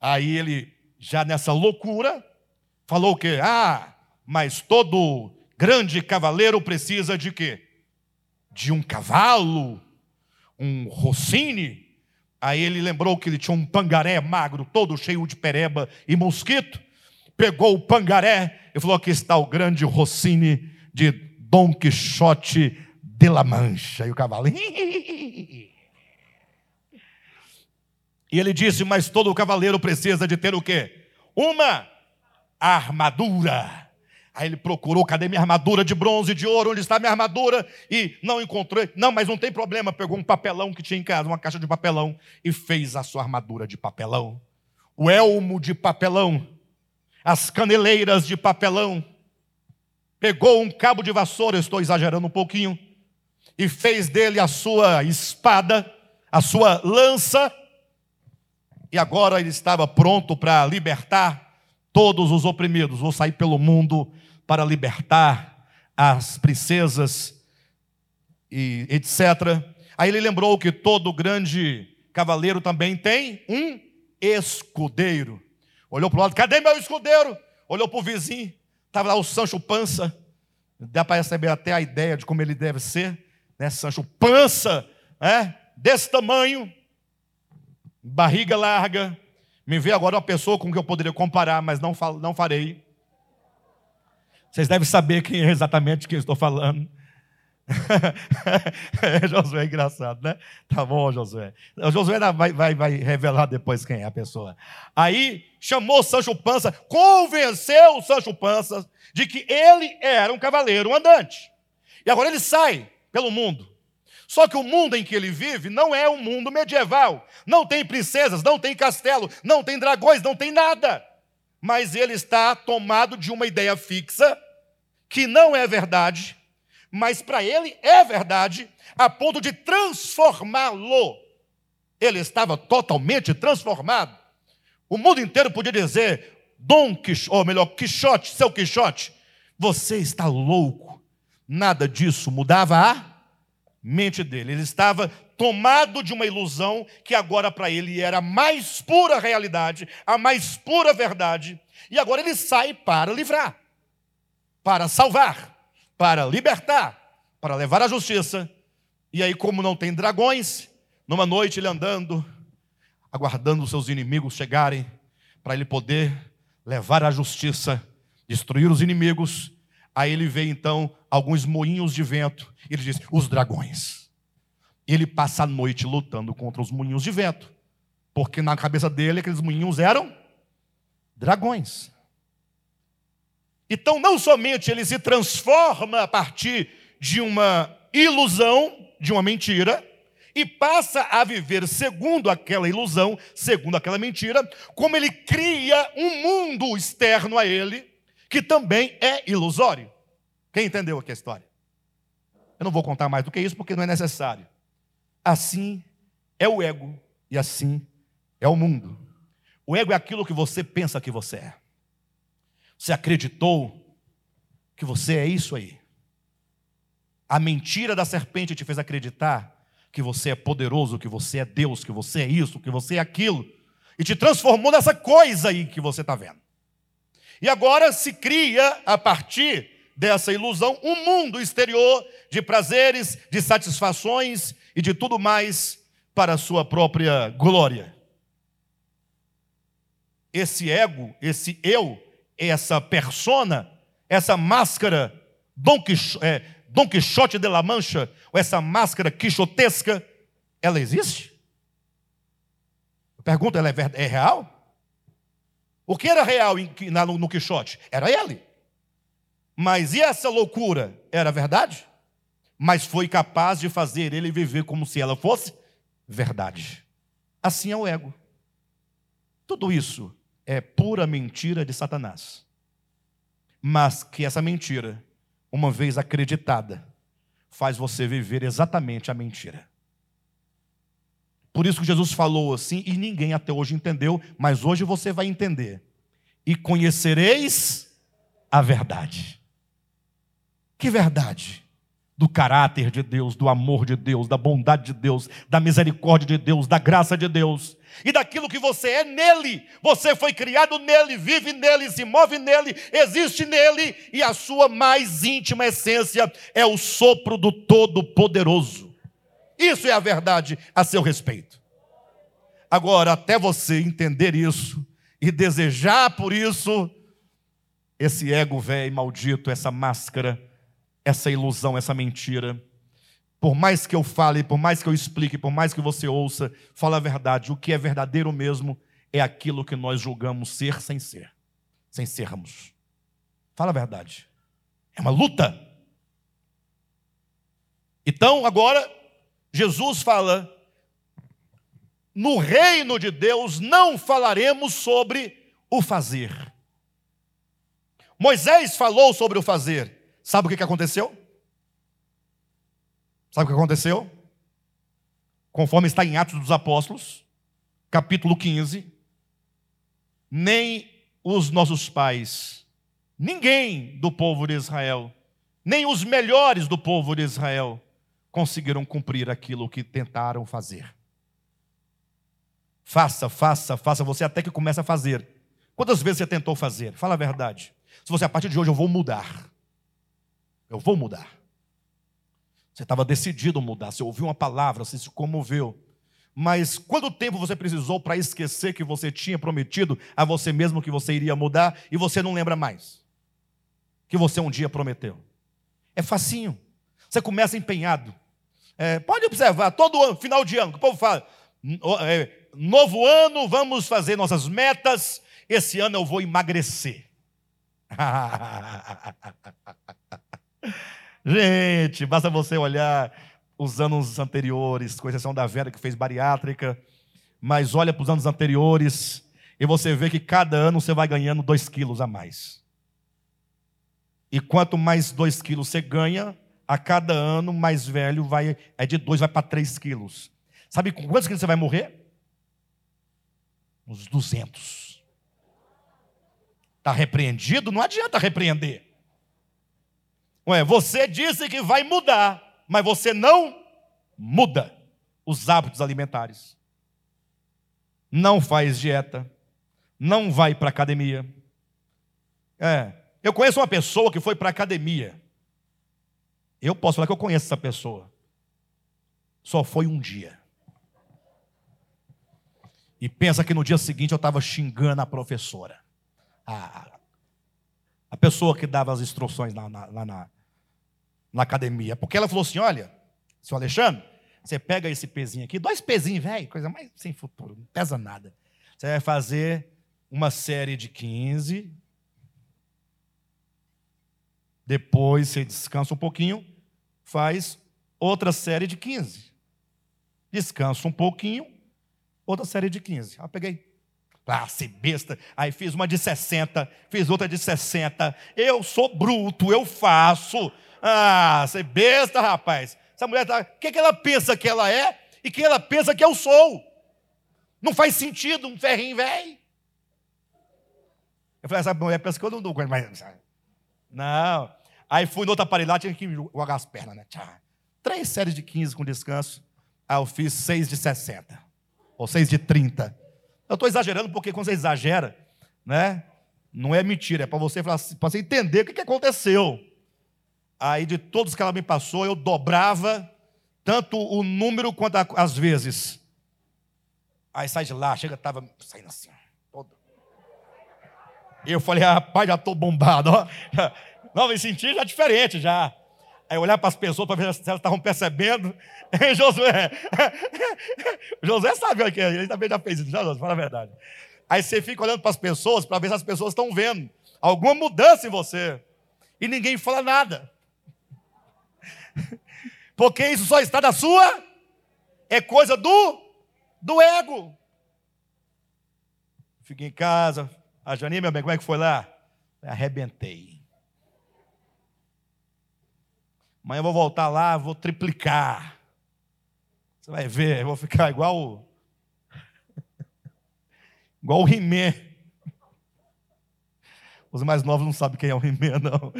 S1: Aí ele, já nessa loucura, falou que, ah, mas todo grande cavaleiro precisa de quê? De um cavalo um Rossini. Aí ele lembrou que ele tinha um pangaré magro, todo cheio de pereba e mosquito. Pegou o pangaré, e falou: Aqui está o grande Rossini de Dom Quixote de La Mancha. E o cavalo. E ele disse: Mas todo cavaleiro precisa de ter o quê? Uma armadura. Aí ele procurou, cadê minha armadura de bronze, de ouro, onde está minha armadura? E não encontrei. Não, mas não tem problema. Pegou um papelão que tinha em casa, uma caixa de papelão, e fez a sua armadura de papelão. O elmo de papelão, as caneleiras de papelão. Pegou um cabo de vassoura, estou exagerando um pouquinho, e fez dele a sua espada, a sua lança, e agora ele estava pronto para libertar todos os oprimidos. Vou sair pelo mundo para libertar as princesas e etc. Aí ele lembrou que todo grande cavaleiro também tem um escudeiro. Olhou para o lado, cadê meu escudeiro? Olhou para o vizinho, estava lá o Sancho Pança. Dá para receber até a ideia de como ele deve ser, né? Sancho Pança, é? desse tamanho, barriga larga. Me vê agora uma pessoa com que eu poderia comparar, mas não, não farei. Vocês devem saber quem é exatamente quem estou falando. Josué é engraçado, né? Tá bom, Josué. O Josué vai, vai, vai revelar depois quem é a pessoa. Aí chamou Sancho Pança, convenceu Sancho Pança de que ele era um cavaleiro andante. E agora ele sai pelo mundo. Só que o mundo em que ele vive não é um mundo medieval. Não tem princesas, não tem castelo, não tem dragões, não tem nada mas ele está tomado de uma ideia fixa, que não é verdade, mas para ele é verdade, a ponto de transformá-lo. Ele estava totalmente transformado. O mundo inteiro podia dizer, Dom Quixote, ou melhor, Quixote, seu Quixote, você está louco. Nada disso mudava a mente dele. Ele estava tomado de uma ilusão que agora para ele era a mais pura realidade, a mais pura verdade, e agora ele sai para livrar, para salvar, para libertar, para levar a justiça. E aí, como não tem dragões, numa noite ele andando, aguardando os seus inimigos chegarem, para ele poder levar a justiça, destruir os inimigos. Aí ele vê então alguns moinhos de vento, ele diz: os dragões ele passa a noite lutando contra os moinhos de vento, porque na cabeça dele aqueles moinhos eram dragões. Então, não somente ele se transforma a partir de uma ilusão, de uma mentira, e passa a viver segundo aquela ilusão, segundo aquela mentira, como ele cria um mundo externo a ele, que também é ilusório. Quem entendeu aqui a história? Eu não vou contar mais do que isso, porque não é necessário. Assim é o ego e assim é o mundo. O ego é aquilo que você pensa que você é. Você acreditou que você é isso aí. A mentira da serpente te fez acreditar que você é poderoso, que você é Deus, que você é isso, que você é aquilo, e te transformou nessa coisa aí que você está vendo. E agora se cria, a partir dessa ilusão, um mundo exterior de prazeres, de satisfações e de tudo mais para a sua própria glória. Esse ego, esse eu, essa persona, essa máscara Don Quixote, é, Quixote de la Mancha, ou essa máscara quixotesca, ela existe? Pergunta, ela é, é real? O que era real no Quixote? Era ele. Mas e essa loucura? Era verdade? mas foi capaz de fazer ele viver como se ela fosse verdade. Assim é o ego. Tudo isso é pura mentira de Satanás. Mas que essa mentira, uma vez acreditada, faz você viver exatamente a mentira. Por isso que Jesus falou assim, e ninguém até hoje entendeu, mas hoje você vai entender. E conhecereis a verdade. Que verdade? do caráter de Deus, do amor de Deus, da bondade de Deus, da misericórdia de Deus, da graça de Deus e daquilo que você é nele. Você foi criado nele, vive nele, se move nele, existe nele e a sua mais íntima essência é o sopro do Todo-Poderoso. Isso é a verdade a seu respeito. Agora, até você entender isso e desejar por isso, esse ego velho maldito, essa máscara, essa ilusão, essa mentira. Por mais que eu fale, por mais que eu explique, por mais que você ouça, fala a verdade. O que é verdadeiro mesmo é aquilo que nós julgamos ser sem ser, sem sermos. Fala a verdade. É uma luta. Então, agora, Jesus fala: no reino de Deus não falaremos sobre o fazer. Moisés falou sobre o fazer. Sabe o que aconteceu? Sabe o que aconteceu? Conforme está em Atos dos Apóstolos, capítulo 15, nem os nossos pais, ninguém do povo de Israel, nem os melhores do povo de Israel conseguiram cumprir aquilo que tentaram fazer. Faça, faça, faça, você até que começa a fazer. Quantas vezes você tentou fazer? Fala a verdade. Se você, a partir de hoje, eu vou mudar. Eu vou mudar. Você estava decidido a mudar, você ouviu uma palavra, você se comoveu. Mas quanto tempo você precisou para esquecer que você tinha prometido a você mesmo que você iria mudar e você não lembra mais? Que você um dia prometeu. É facinho. Você começa empenhado. É, pode observar, todo ano, final de ano, o povo fala: é, novo ano, vamos fazer nossas metas. Esse ano eu vou emagrecer. Gente, basta você olhar os anos anteriores, com exceção da Vera que fez bariátrica, mas olha para os anos anteriores e você vê que cada ano você vai ganhando dois quilos a mais. E quanto mais dois quilos você ganha, a cada ano mais velho vai é de dois vai para três quilos. Sabe com quantos quilos você vai morrer? Uns 200. Está repreendido? Não adianta repreender. Ué, você disse que vai mudar, mas você não muda os hábitos alimentares. Não faz dieta, não vai para academia. É, eu conheço uma pessoa que foi para academia. Eu posso falar que eu conheço essa pessoa. Só foi um dia. E pensa que no dia seguinte eu estava xingando a professora. A, a pessoa que dava as instruções lá na, na, na, na academia. Porque ela falou assim: olha, seu Alexandre, você pega esse pezinho aqui, dois pezinhos, velho, coisa mais sem futuro, não pesa nada. Você vai fazer uma série de 15. Depois você descansa um pouquinho, faz outra série de 15. Descansa um pouquinho, outra série de 15. Ah, peguei. Ah, se besta. Aí fiz uma de 60, fiz outra de 60. Eu sou bruto, eu faço. Ah, é besta, rapaz. Essa mulher tá. O que, que ela pensa que ela é e quem ela pensa que eu sou? Não faz sentido um ferrinho velho. Eu falei, essa mulher pensa que eu não dou mas. Não. Aí fui no outro aparelho lá, tinha que jogar as pernas, né? Tchá. Três séries de 15 com descanso. Aí eu fiz seis de 60. Ou seis de 30. Eu estou exagerando porque quando você exagera, né? Não é mentira, é para você, para você entender o que aconteceu. Aí, de todos que ela me passou, eu dobrava tanto o número quanto as vezes. Aí sai de lá, chega, estava saindo assim, todo. Eu falei, rapaz, já estou bombado, ó. Não, me senti já diferente, já. Aí olhar para as pessoas para ver se elas estavam percebendo. Josué, Josué sabe o que é, ele também já fez isso, fala a verdade. Aí você fica olhando para as pessoas para ver se as pessoas estão vendo alguma mudança em você. E ninguém fala nada. Porque isso só está da sua, é coisa do, do ego. Fiquei em casa, a Janine, meu bem, como é que foi lá? Arrebentei. Amanhã eu vou voltar lá, vou triplicar. Você vai ver, eu vou ficar igual. igual o He-Man. Os mais novos não sabem quem é o He-Man, não.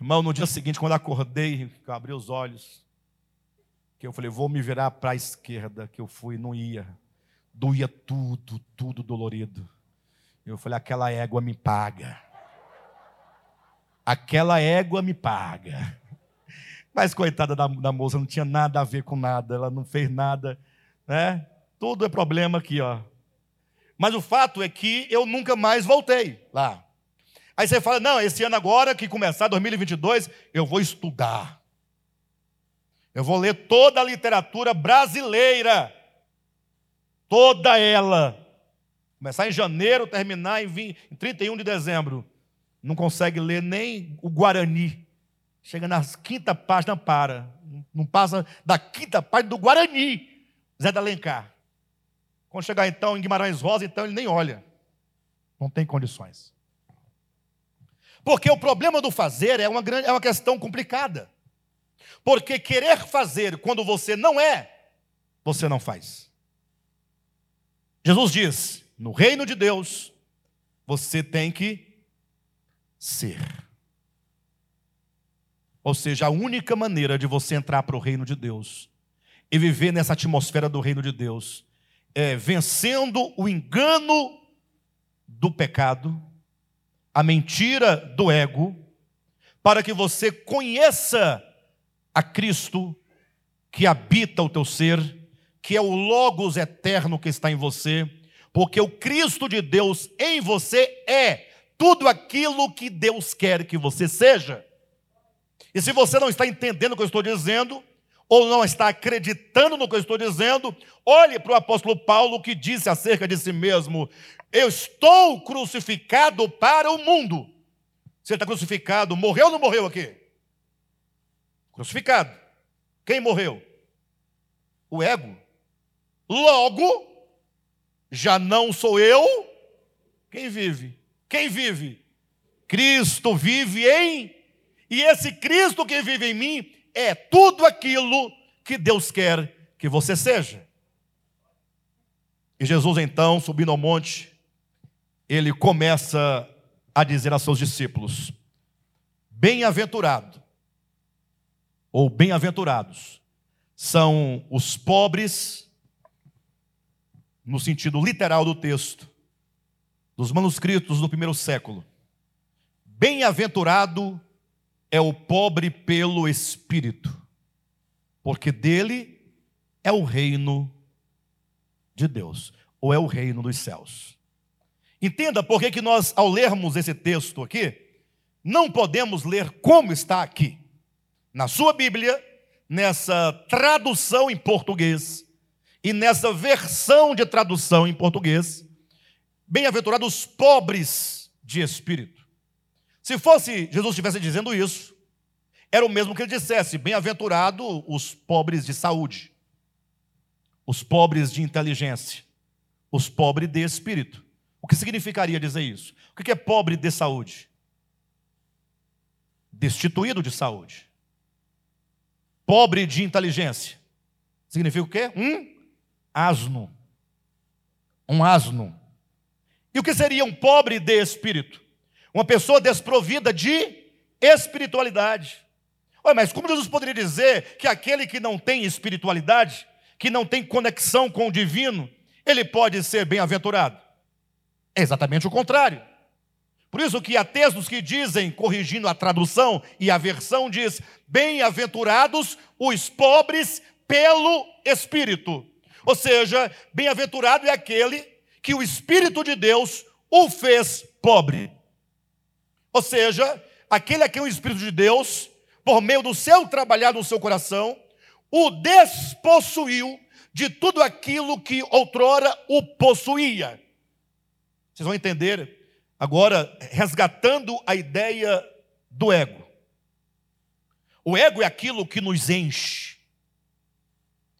S1: Irmão, no dia seguinte, quando acordei, que eu abri os olhos, que eu falei, vou me virar para a esquerda, que eu fui, não ia. Doía tudo, tudo dolorido. Eu falei, aquela égua me paga. Aquela égua me paga. Mas coitada da, da moça, não tinha nada a ver com nada, ela não fez nada, né? Tudo é problema aqui, ó. Mas o fato é que eu nunca mais voltei lá. Aí você fala: não, esse ano agora que começar 2022, eu vou estudar. Eu vou ler toda a literatura brasileira. Toda ela. Começar em janeiro, terminar em, 20, em 31 de dezembro. Não consegue ler nem o Guarani. Chega na quinta página, para. Não passa da quinta página do Guarani. Zé da Alencar. Quando chegar então em Guimarães Rosa, então ele nem olha. Não tem condições. Porque o problema do fazer é uma, grande, é uma questão complicada. Porque querer fazer quando você não é, você não faz. Jesus diz: no reino de Deus, você tem que ser. Ou seja, a única maneira de você entrar para o reino de Deus e viver nessa atmosfera do reino de Deus é vencendo o engano do pecado a mentira do ego, para que você conheça a Cristo que habita o teu ser, que é o Logos eterno que está em você, porque o Cristo de Deus em você é tudo aquilo que Deus quer que você seja. E se você não está entendendo o que eu estou dizendo, ou não está acreditando no que eu estou dizendo, olhe para o apóstolo Paulo que disse acerca de si mesmo: Eu estou crucificado para o mundo. Você está crucificado, morreu ou não morreu aqui? Crucificado. Quem morreu? O ego. Logo, já não sou eu quem vive. Quem vive? Cristo vive em. E esse Cristo que vive em mim é tudo aquilo que Deus quer que você seja. E Jesus, então, subindo ao monte, ele começa a dizer a seus discípulos: Bem-aventurado, ou bem-aventurados, são os pobres, no sentido literal do texto, dos manuscritos do primeiro século. Bem-aventurado é o pobre pelo espírito, porque dele é o reino de Deus, ou é o reino dos céus. Entenda por que, que nós, ao lermos esse texto aqui, não podemos ler como está aqui. Na sua Bíblia, nessa tradução em português e nessa versão de tradução em português, bem-aventurados pobres de espírito. Se fosse Jesus estivesse dizendo isso, era o mesmo que ele dissesse: bem-aventurado os pobres de saúde, os pobres de inteligência, os pobres de espírito. O que significaria dizer isso? O que é pobre de saúde? Destituído de saúde. Pobre de inteligência. Significa o quê? Um asno. Um asno. E o que seria um pobre de espírito? Uma pessoa desprovida de espiritualidade. Olha, mas como Jesus poderia dizer que aquele que não tem espiritualidade, que não tem conexão com o divino, ele pode ser bem-aventurado? É exatamente o contrário. Por isso que há textos que dizem, corrigindo a tradução e a versão, diz: bem-aventurados os pobres pelo Espírito. Ou seja, bem-aventurado é aquele que o Espírito de Deus o fez pobre. Ou seja, aquele a quem o Espírito de Deus, por meio do seu trabalhar no seu coração, o despossuiu de tudo aquilo que outrora o possuía. Vocês vão entender agora, resgatando a ideia do ego. O ego é aquilo que nos enche.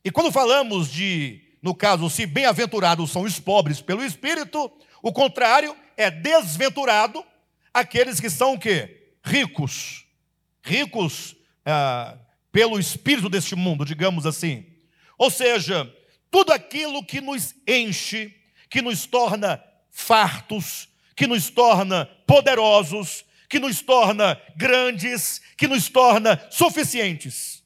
S1: E quando falamos de, no caso, se bem-aventurados são os pobres pelo Espírito, o contrário é desventurado aqueles que são o quê? Ricos. Ricos ah, pelo espírito deste mundo, digamos assim. Ou seja, tudo aquilo que nos enche, que nos torna fartos, que nos torna poderosos, que nos torna grandes, que nos torna suficientes.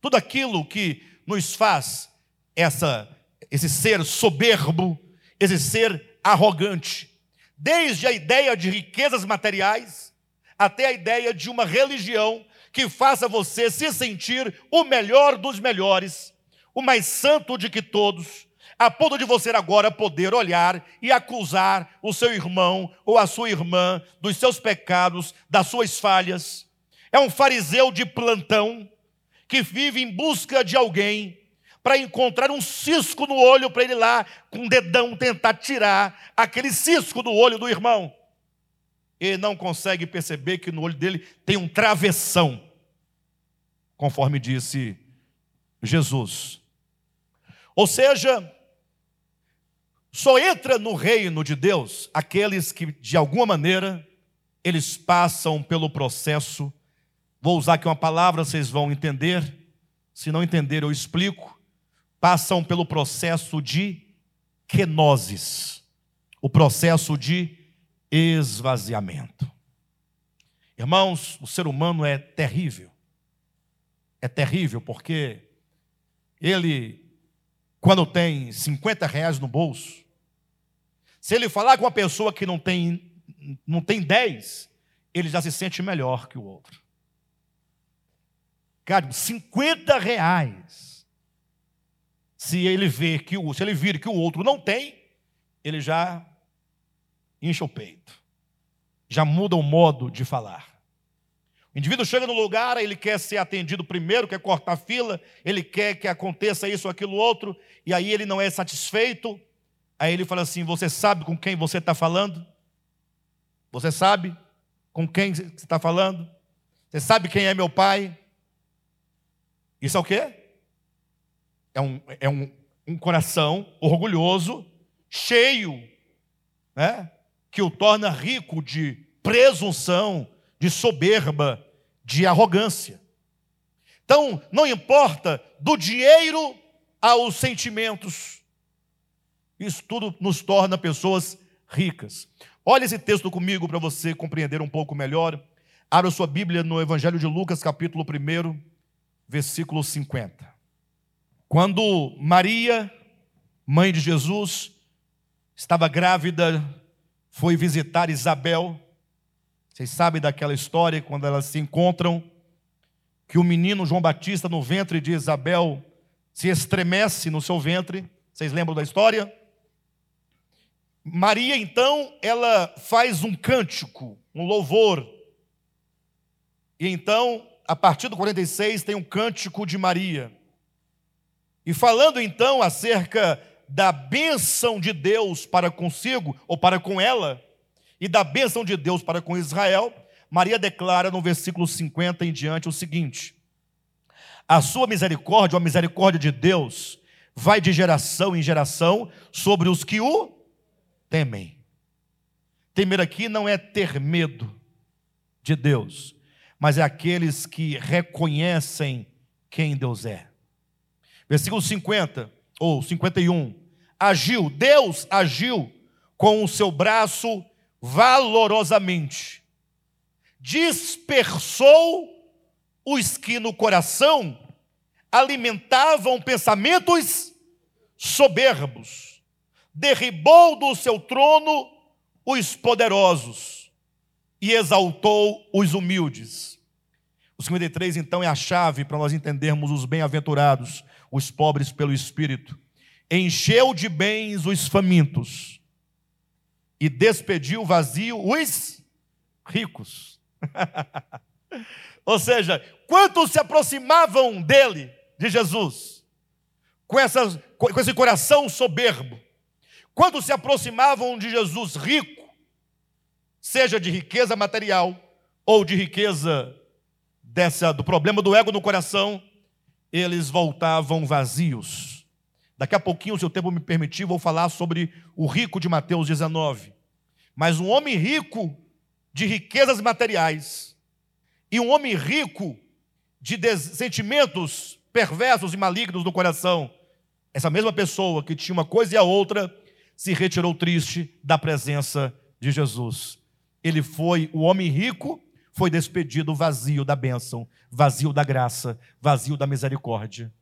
S1: Tudo aquilo que nos faz essa, esse ser soberbo, esse ser arrogante, desde a ideia de riquezas materiais até a ideia de uma religião que faça você se sentir o melhor dos melhores, o mais santo de que todos, a ponto de você agora poder olhar e acusar o seu irmão ou a sua irmã dos seus pecados, das suas falhas. É um fariseu de plantão que vive em busca de alguém para encontrar um cisco no olho para ele lá com o dedão tentar tirar aquele cisco do olho do irmão. Ele não consegue perceber que no olho dele tem um travessão, conforme disse Jesus. Ou seja, só entra no reino de Deus aqueles que, de alguma maneira, eles passam pelo processo. Vou usar aqui uma palavra, vocês vão entender. Se não entender, eu explico. Passam pelo processo de kenosis, o processo de esvaziamento. Irmãos, o ser humano é terrível. É terrível porque ele, quando tem 50 reais no bolso, se ele falar com uma pessoa que não tem, não tem 10, ele já se sente melhor que o outro. Cara, 50 reais. Se ele ver que o, se ele vir que o outro não tem, ele já incha o peito. Já muda o modo de falar. O indivíduo chega no lugar, ele quer ser atendido primeiro, quer cortar fila, ele quer que aconteça isso aquilo outro, e aí ele não é satisfeito, Aí ele fala assim: Você sabe com quem você está falando? Você sabe com quem você está falando? Você sabe quem é meu pai? Isso é o quê? É um, é um, um coração orgulhoso, cheio, né? que o torna rico de presunção, de soberba, de arrogância. Então, não importa do dinheiro aos sentimentos, isso tudo nos torna pessoas ricas. Olha esse texto comigo para você compreender um pouco melhor. Abra sua Bíblia no Evangelho de Lucas, capítulo 1, versículo 50. Quando Maria, mãe de Jesus, estava grávida, foi visitar Isabel. Vocês sabem daquela história quando elas se encontram, que o menino João Batista no ventre de Isabel se estremece no seu ventre. Vocês lembram da história? Maria, então, ela faz um cântico, um louvor. E então, a partir do 46, tem um cântico de Maria. E falando então acerca da bênção de Deus para consigo, ou para com ela, e da bênção de Deus para com Israel, Maria declara no versículo 50 em diante o seguinte: A sua misericórdia, a misericórdia de Deus, vai de geração em geração sobre os que o temem. Temer aqui não é ter medo de Deus, mas é aqueles que reconhecem quem Deus é. Versículo 50 ou 51. Agiu, Deus agiu com o seu braço valorosamente, dispersou os que no coração alimentavam pensamentos soberbos derribou do seu trono os poderosos e exaltou os humildes. O 53, então, é a chave para nós entendermos os bem-aventurados, os pobres pelo Espírito. Encheu de bens os famintos e despediu vazio os ricos. Ou seja, quantos se aproximavam dele, de Jesus, com, essas, com esse coração soberbo, quando se aproximavam de Jesus rico, seja de riqueza material ou de riqueza dessa do problema do ego no coração, eles voltavam vazios. Daqui a pouquinho, se o tempo me permitir, vou falar sobre o rico de Mateus 19. Mas um homem rico de riquezas materiais e um homem rico de sentimentos perversos e malignos no coração, essa mesma pessoa que tinha uma coisa e a outra, se retirou triste da presença de Jesus. Ele foi o homem rico, foi despedido vazio da bênção, vazio da graça, vazio da misericórdia.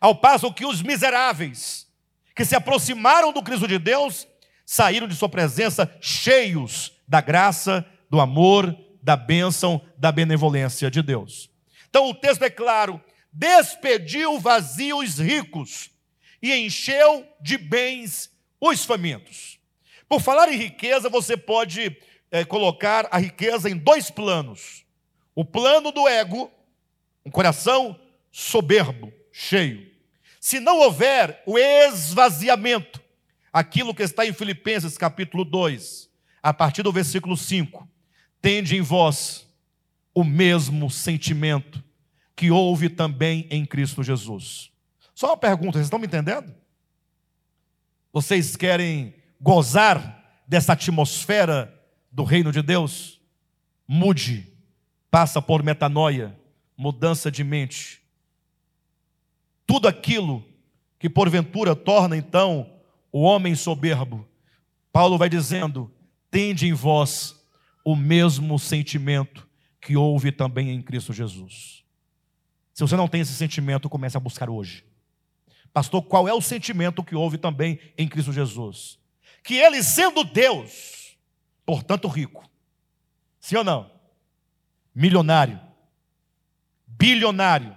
S1: Ao passo que os miseráveis, que se aproximaram do Cristo de Deus, saíram de sua presença cheios da graça, do amor, da bênção, da benevolência de Deus. Então o texto é claro: despediu vazios ricos e encheu de bens os famintos. Por falar em riqueza, você pode é, colocar a riqueza em dois planos: o plano do ego, um coração soberbo, cheio. Se não houver o esvaziamento, aquilo que está em Filipenses capítulo 2, a partir do versículo 5, tende em vós o mesmo sentimento que houve também em Cristo Jesus. Só uma pergunta, vocês estão me entendendo? Vocês querem gozar dessa atmosfera do reino de Deus? Mude, passa por metanoia, mudança de mente. Tudo aquilo que porventura torna então o homem soberbo. Paulo vai dizendo: tende em vós o mesmo sentimento que houve também em Cristo Jesus. Se você não tem esse sentimento, comece a buscar hoje. Pastor, qual é o sentimento que houve também em Cristo Jesus? Que ele, sendo Deus, portanto rico, sim ou não? Milionário, bilionário,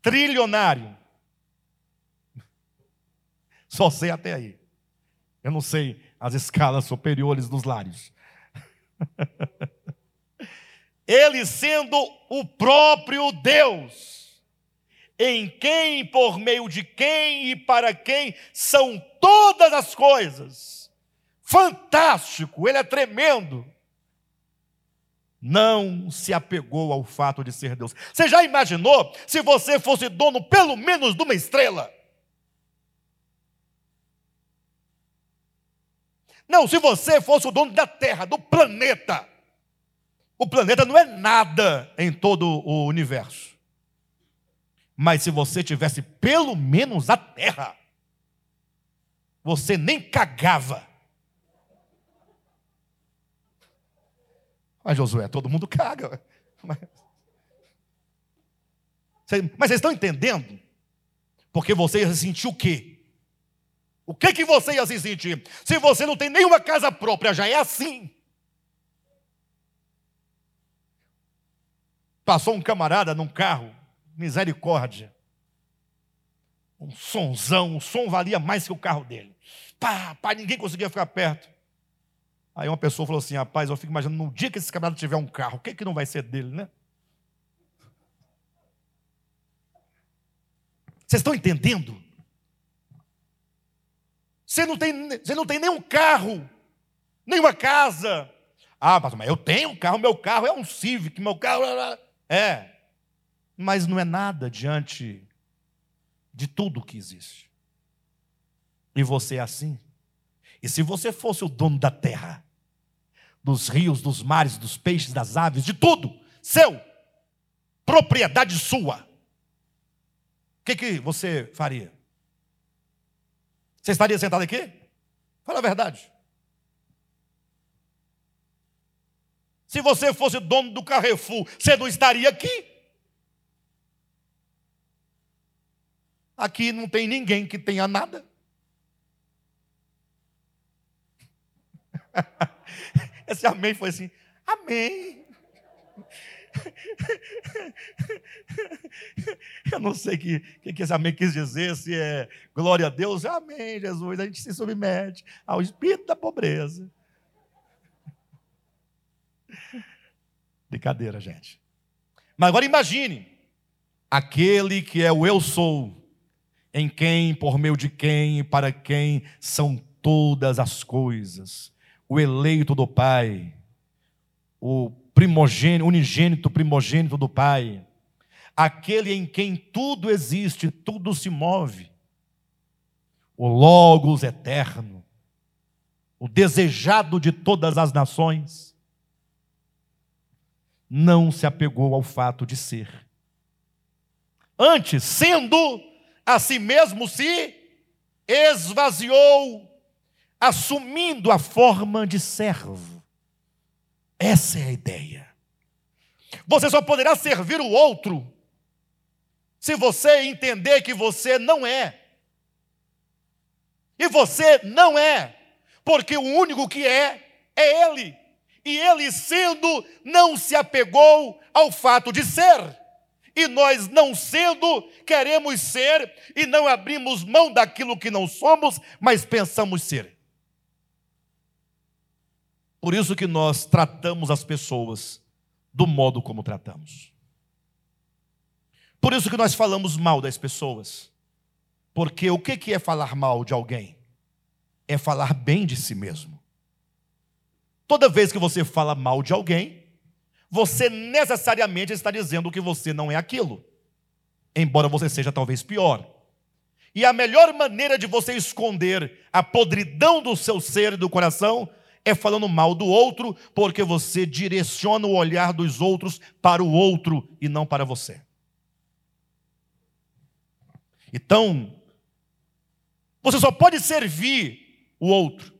S1: trilionário, só sei até aí. Eu não sei as escalas superiores dos lários. Ele sendo o próprio Deus, em quem, por meio de quem e para quem são todas as coisas. Fantástico, ele é tremendo. Não se apegou ao fato de ser Deus. Você já imaginou se você fosse dono pelo menos de uma estrela? Não, se você fosse o dono da Terra, do planeta, o planeta não é nada em todo o universo. Mas se você tivesse pelo menos a Terra, você nem cagava. Mas Josué, todo mundo caga. Mas, mas vocês estão entendendo? Porque você ia sentir o quê? O que que você ia se sentir? Se você não tem nenhuma casa própria, já é assim. Passou um camarada num carro, misericórdia. Um sonzão, o som valia mais que o carro dele. Pá, pá, ninguém conseguia ficar perto. Aí uma pessoa falou assim: rapaz, eu fico imaginando, no dia que esse camarada tiver um carro, o que, que não vai ser dele, né? Vocês estão entendendo? Você não tem, você não tem nenhum carro, nenhuma casa. Ah, mas eu tenho um carro, meu carro é um Civic, meu carro. É. Mas não é nada diante de tudo que existe. E você é assim. E se você fosse o dono da terra, dos rios, dos mares, dos peixes, das aves, de tudo, seu, propriedade sua, o que, que você faria? Você estaria sentado aqui? Fala a verdade. Se você fosse dono do Carrefour, você não estaria aqui? Aqui não tem ninguém que tenha nada. Esse amém foi assim: Amém. Eu não sei o que, que, que esse amém quis dizer, se é glória a Deus, amém, Jesus. A gente se submete ao espírito da pobreza. Brincadeira, gente. Mas agora imagine aquele que é o eu sou, em quem, por meio de quem e para quem são todas as coisas, o eleito do Pai, o primogênito, unigênito primogênito do Pai, aquele em quem tudo existe, tudo se move, o Logos eterno, o desejado de todas as nações, não se apegou ao fato de ser. Antes, sendo a si mesmo, se esvaziou, assumindo a forma de servo essa é a ideia. Você só poderá servir o outro se você entender que você não é. E você não é, porque o único que é, é Ele. E Ele, sendo, não se apegou ao fato de ser. e nós, não sendo, queremos ser e não abrimos mão daquilo que não somos, mas pensamos ser. Por isso que nós tratamos as pessoas do modo como tratamos. Por isso que nós falamos mal das pessoas. Porque o que é falar mal de alguém? É falar bem de si mesmo. Toda vez que você fala mal de alguém, você necessariamente está dizendo que você não é aquilo, embora você seja talvez pior. E a melhor maneira de você esconder a podridão do seu ser e do coração é falando mal do outro, porque você direciona o olhar dos outros para o outro e não para você. Então, você só pode servir o outro,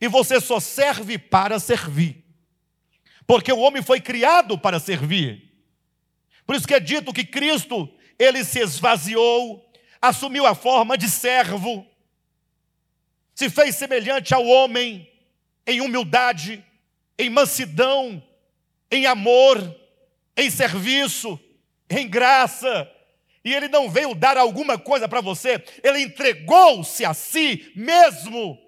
S1: e você só serve para servir, porque o homem foi criado para servir. Por isso que é dito que Cristo, ele se esvaziou, assumiu a forma de servo, se fez semelhante ao homem, em humildade, em mansidão, em amor, em serviço, em graça. E ele não veio dar alguma coisa para você, ele entregou-se a si mesmo.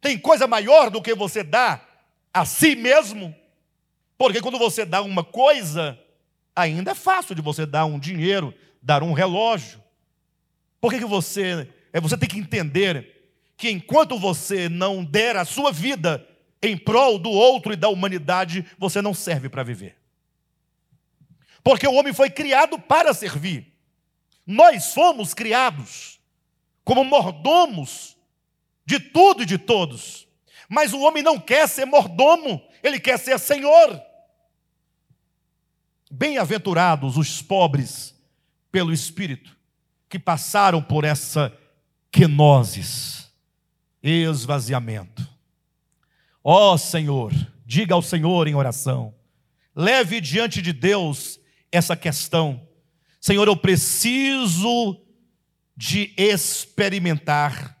S1: Tem coisa maior do que você dá a si mesmo? Porque quando você dá uma coisa, ainda é fácil de você dar um dinheiro, dar um relógio. Por que, que você. É, você tem que entender que enquanto você não der a sua vida em prol do outro e da humanidade, você não serve para viver. Porque o homem foi criado para servir. Nós fomos criados como mordomos de tudo e de todos. Mas o homem não quer ser mordomo, ele quer ser senhor. Bem-aventurados os pobres pelo Espírito, que passaram por essa quenoses esvaziamento. Ó oh, Senhor, diga ao Senhor em oração, leve diante de Deus essa questão. Senhor, eu preciso de experimentar,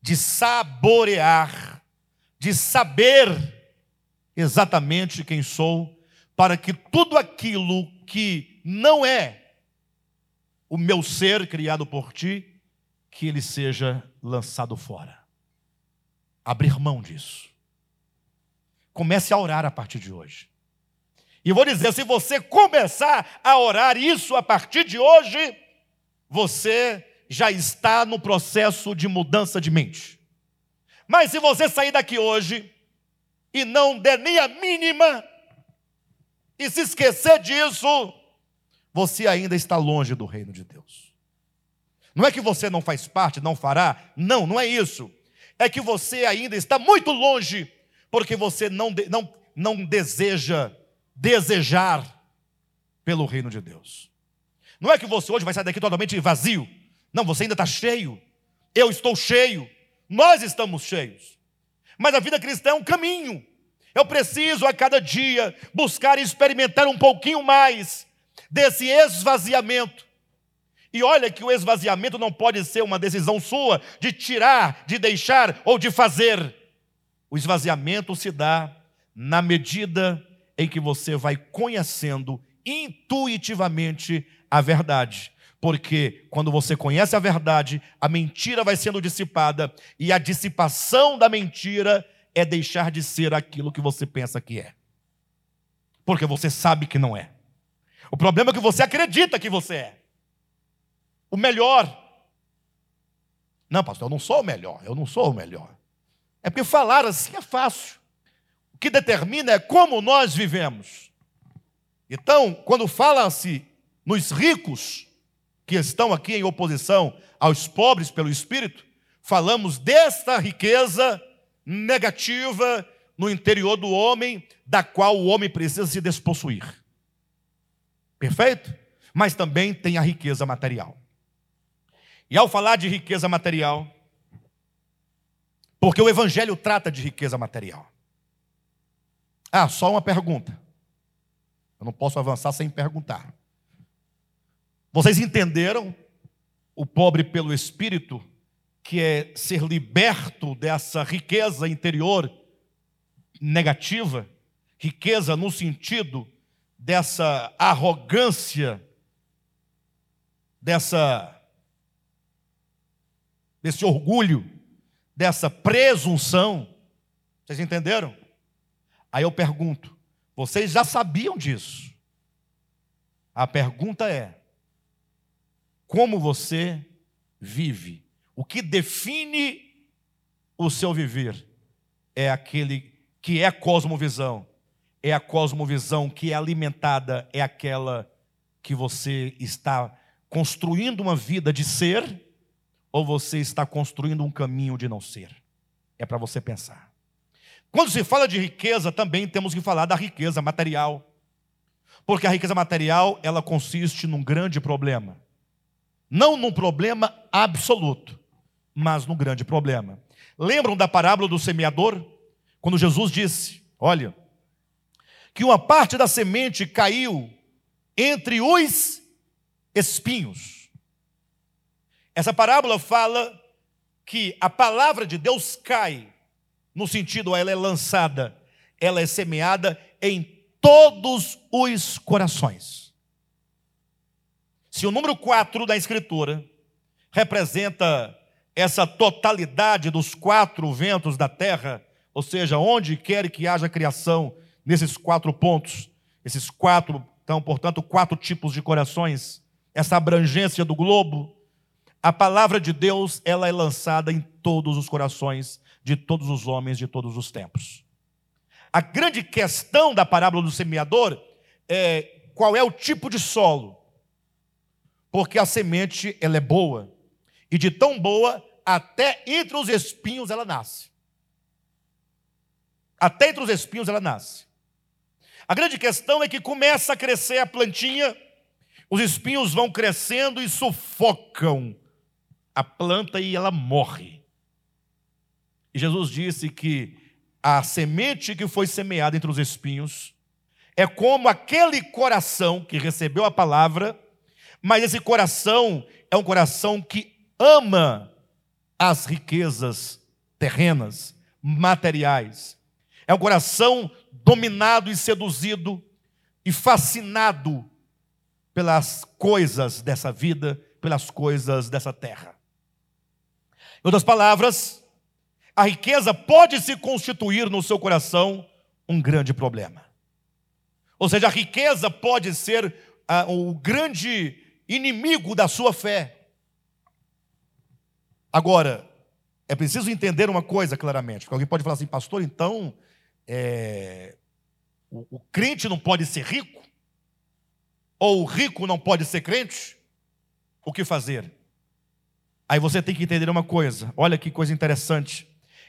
S1: de saborear, de saber exatamente quem sou, para que tudo aquilo que não é o meu ser criado por ti, que ele seja lançado fora abrir mão disso. Comece a orar a partir de hoje. E vou dizer: se você começar a orar isso a partir de hoje, você já está no processo de mudança de mente. Mas se você sair daqui hoje e não der nem a mínima, e se esquecer disso, você ainda está longe do reino de Deus. Não é que você não faz parte, não fará, não, não é isso é que você ainda está muito longe, porque você não, não, não deseja desejar pelo reino de Deus. Não é que você hoje vai sair daqui totalmente vazio. Não, você ainda está cheio. Eu estou cheio. Nós estamos cheios. Mas a vida cristã é um caminho. Eu preciso a cada dia buscar e experimentar um pouquinho mais desse esvaziamento e olha que o esvaziamento não pode ser uma decisão sua de tirar, de deixar ou de fazer. O esvaziamento se dá na medida em que você vai conhecendo intuitivamente a verdade. Porque quando você conhece a verdade, a mentira vai sendo dissipada, e a dissipação da mentira é deixar de ser aquilo que você pensa que é. Porque você sabe que não é. O problema é que você acredita que você é o melhor. Não, pastor, eu não sou o melhor, eu não sou o melhor. É porque falar assim é fácil. O que determina é como nós vivemos. Então, quando fala-se nos ricos, que estão aqui em oposição aos pobres pelo Espírito, falamos desta riqueza negativa no interior do homem, da qual o homem precisa se despossuir. Perfeito? Mas também tem a riqueza material. E ao falar de riqueza material, porque o Evangelho trata de riqueza material. Ah, só uma pergunta. Eu não posso avançar sem perguntar. Vocês entenderam o pobre pelo Espírito, que é ser liberto dessa riqueza interior negativa, riqueza no sentido dessa arrogância dessa desse orgulho, dessa presunção. Vocês entenderam? Aí eu pergunto: vocês já sabiam disso? A pergunta é: como você vive? O que define o seu viver é aquele que é cosmovisão, é a cosmovisão que é alimentada, é aquela que você está construindo uma vida de ser ou você está construindo um caminho de não ser? É para você pensar. Quando se fala de riqueza, também temos que falar da riqueza material. Porque a riqueza material, ela consiste num grande problema. Não num problema absoluto, mas num grande problema. Lembram da parábola do semeador? Quando Jesus disse: Olha, que uma parte da semente caiu entre os espinhos. Essa parábola fala que a palavra de Deus cai, no sentido, ela é lançada, ela é semeada em todos os corações. Se o número 4 da Escritura representa essa totalidade dos quatro ventos da terra, ou seja, onde quer que haja criação, nesses quatro pontos, esses quatro, então, portanto, quatro tipos de corações, essa abrangência do globo, a palavra de Deus, ela é lançada em todos os corações de todos os homens de todos os tempos. A grande questão da parábola do semeador é qual é o tipo de solo. Porque a semente, ela é boa, e de tão boa, até entre os espinhos ela nasce. Até entre os espinhos ela nasce. A grande questão é que começa a crescer a plantinha, os espinhos vão crescendo e sufocam a planta e ela morre. E Jesus disse que a semente que foi semeada entre os espinhos é como aquele coração que recebeu a palavra, mas esse coração é um coração que ama as riquezas terrenas, materiais. É um coração dominado e seduzido e fascinado pelas coisas dessa vida, pelas coisas dessa terra. Em outras palavras, a riqueza pode se constituir no seu coração um grande problema. Ou seja, a riqueza pode ser ah, o grande inimigo da sua fé. Agora, é preciso entender uma coisa claramente, porque alguém pode falar assim, pastor, então é, o, o crente não pode ser rico? Ou o rico não pode ser crente? O que fazer? Aí você tem que entender uma coisa. Olha que coisa interessante.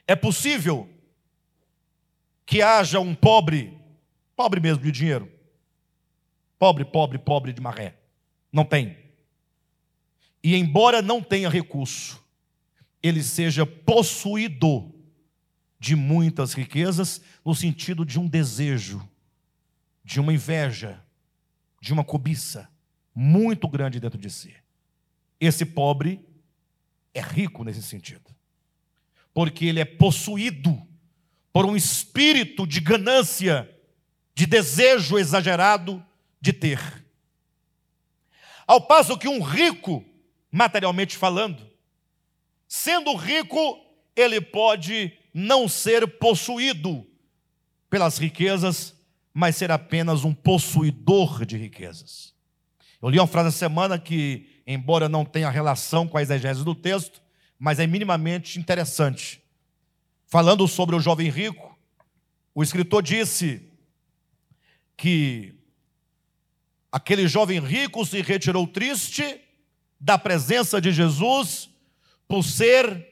S1: É possível que haja um pobre, pobre mesmo de dinheiro. Pobre, pobre, pobre de maré. Não tem. E embora não tenha recurso, ele seja possuído de muitas riquezas, no sentido de um desejo, de uma inveja, de uma cobiça muito grande dentro de si. Esse pobre é rico nesse sentido, porque ele é possuído por um espírito de ganância, de desejo exagerado de ter. Ao passo que um rico, materialmente falando, sendo rico, ele pode não ser possuído pelas riquezas, mas ser apenas um possuidor de riquezas. Eu li uma frase essa semana que embora não tenha relação com a exegese do texto, mas é minimamente interessante. Falando sobre o jovem rico, o escritor disse que aquele jovem rico se retirou triste da presença de Jesus por ser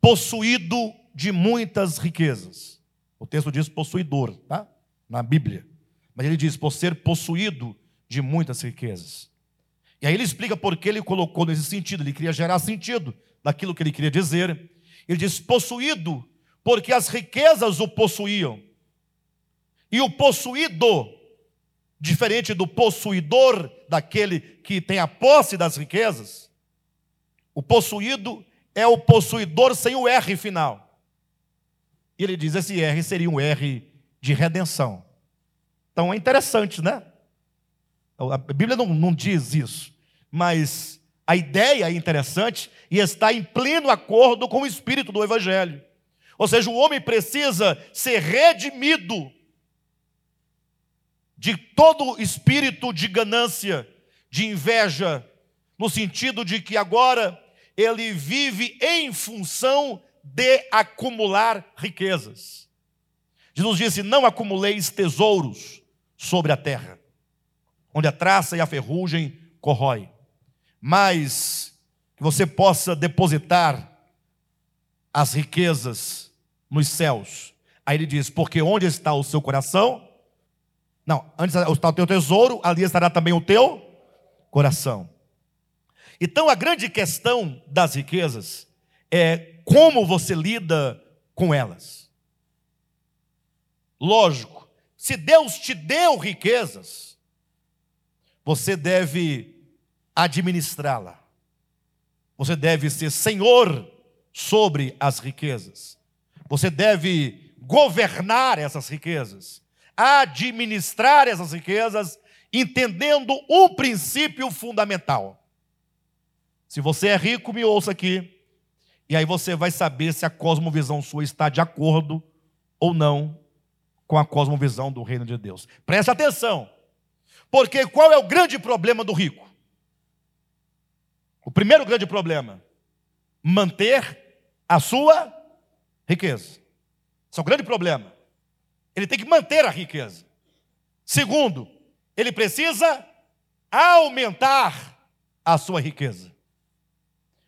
S1: possuído de muitas riquezas. O texto diz possuidor, tá? Na Bíblia. Mas ele diz por ser possuído de muitas riquezas. E aí ele explica por que ele colocou nesse sentido, ele queria gerar sentido daquilo que ele queria dizer. Ele diz: possuído, porque as riquezas o possuíam. E o possuído, diferente do possuidor, daquele que tem a posse das riquezas, o possuído é o possuidor sem o R final. E ele diz: esse R seria um R de redenção. Então é interessante, né? A Bíblia não, não diz isso, mas A ideia é interessante e está em pleno acordo com o espírito do Evangelho. Ou seja, o homem precisa ser redimido de todo espírito de ganância, de inveja, no sentido de que agora ele vive em função de acumular riquezas. Jesus disse: Não acumuleis tesouros sobre a terra, onde a traça e a ferrugem corrói, mas que você possa depositar as riquezas nos céus. Aí ele diz: Porque onde está o seu coração? Não, antes está o teu tesouro, ali estará também o teu coração. Então a grande questão das riquezas é como você lida com elas. Lógico, se Deus te deu riquezas, você deve administrá-la. Você deve ser senhor sobre as riquezas. Você deve governar essas riquezas, administrar essas riquezas, entendendo um princípio fundamental. Se você é rico, me ouça aqui. E aí você vai saber se a cosmovisão sua está de acordo ou não com a cosmovisão do reino de Deus. Preste atenção. Porque qual é o grande problema do rico? O primeiro grande problema: manter a sua riqueza. Esse é o grande problema. Ele tem que manter a riqueza. Segundo, ele precisa aumentar a sua riqueza.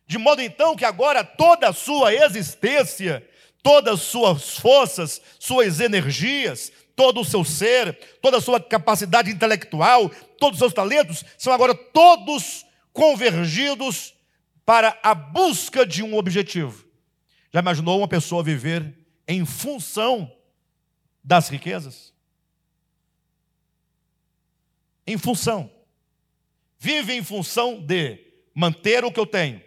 S1: De modo então que agora toda a sua existência, todas as suas forças, suas energias, todo o seu ser, toda a sua capacidade intelectual, todos os seus talentos, são agora todos convergidos para a busca de um objetivo. Já imaginou uma pessoa viver em função das riquezas? Em função. Vive em função de manter o que eu tenho,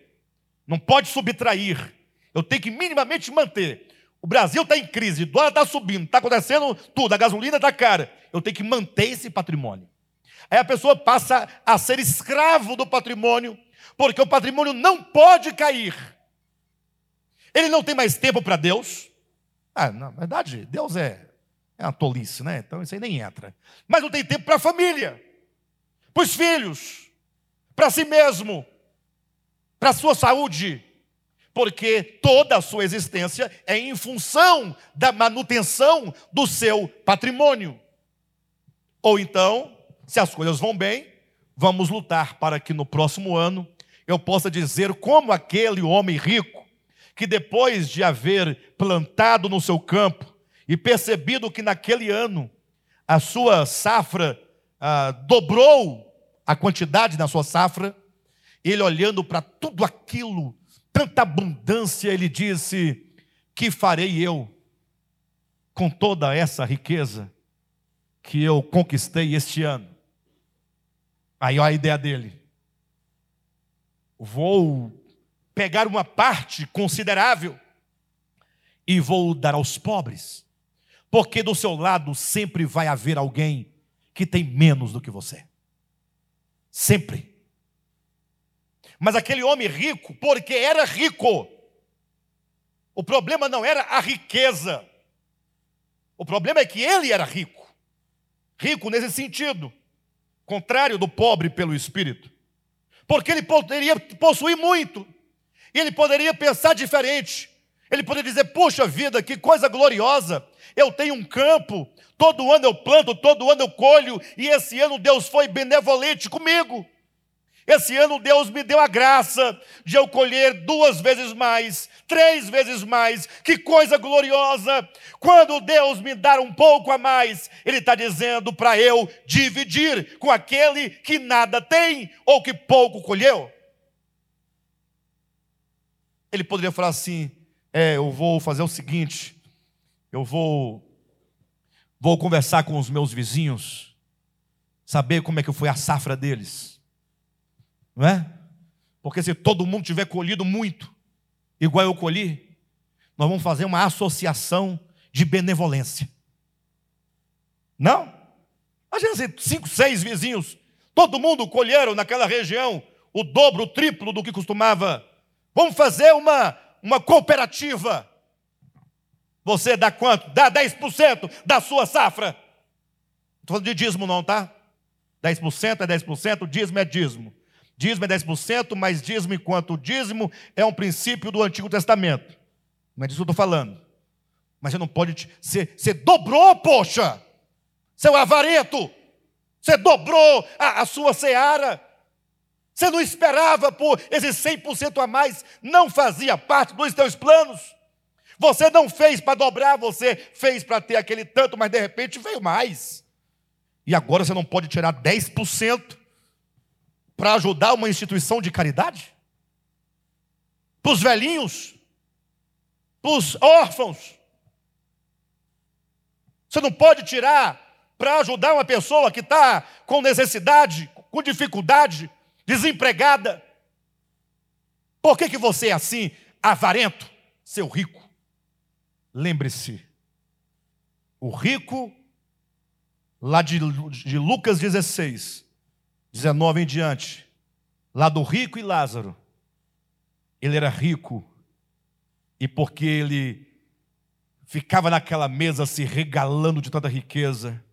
S1: não pode subtrair. Eu tenho que minimamente manter. O Brasil está em crise, o dólar está subindo, está acontecendo tudo, a gasolina está cara. Eu tenho que manter esse patrimônio. Aí a pessoa passa a ser escravo do patrimônio, porque o patrimônio não pode cair. Ele não tem mais tempo para Deus. Ah, na verdade, Deus é, é uma tolice, né? Então isso aí nem entra. Mas não tem tempo para a família, para os filhos, para si mesmo, para a sua saúde, porque toda a sua existência é em função da manutenção do seu patrimônio. Ou então, se as coisas vão bem, vamos lutar para que no próximo ano eu possa dizer como aquele homem rico, que depois de haver plantado no seu campo e percebido que naquele ano a sua safra ah, dobrou a quantidade da sua safra, ele olhando para tudo aquilo, tanta abundância, ele disse: Que farei eu com toda essa riqueza que eu conquistei este ano? Aí olha a ideia dele. Vou pegar uma parte considerável e vou dar aos pobres, porque do seu lado sempre vai haver alguém que tem menos do que você. Sempre. Mas aquele homem rico, porque era rico, o problema não era a riqueza, o problema é que ele era rico. Rico nesse sentido, contrário do pobre pelo espírito. Porque ele poderia possuir muito, e ele poderia pensar diferente. Ele poderia dizer: Puxa vida, que coisa gloriosa! Eu tenho um campo, todo ano eu planto, todo ano eu colho, e esse ano Deus foi benevolente comigo. Esse ano Deus me deu a graça de eu colher duas vezes mais, três vezes mais. Que coisa gloriosa! Quando Deus me dar um pouco a mais, Ele está dizendo para eu dividir com aquele que nada tem ou que pouco colheu. Ele poderia falar assim: é, eu vou fazer o seguinte, eu vou, vou conversar com os meus vizinhos, saber como é que foi a safra deles não é? Porque se todo mundo tiver colhido muito, igual eu colhi, nós vamos fazer uma associação de benevolência. Não? Imagina assim, cinco, seis vizinhos, todo mundo colheram naquela região o dobro, o triplo do que costumava. Vamos fazer uma, uma cooperativa. Você dá quanto? Dá 10% da sua safra. Estou falando de dízimo, não, tá? 10% é 10%, dízimo é dízimo. Dízimo é 10%, mas dízimo enquanto dízimo é um princípio do Antigo Testamento. Não é disso que eu estou falando. Mas você não pode. Você, você dobrou, poxa! Seu avarento! Você dobrou a, a sua seara. Você não esperava por esses 100% a mais, não fazia parte dos teus planos. Você não fez para dobrar, você fez para ter aquele tanto, mas de repente veio mais. E agora você não pode tirar 10% para ajudar uma instituição de caridade? Para os velhinhos? Para os órfãos? Você não pode tirar para ajudar uma pessoa que está com necessidade, com dificuldade, desempregada. Por que, que você é assim, avarento, seu rico? Lembre-se, o rico, lá de, de Lucas 16, 19 em diante, lá do rico e Lázaro, ele era rico, e porque ele ficava naquela mesa se regalando de tanta riqueza,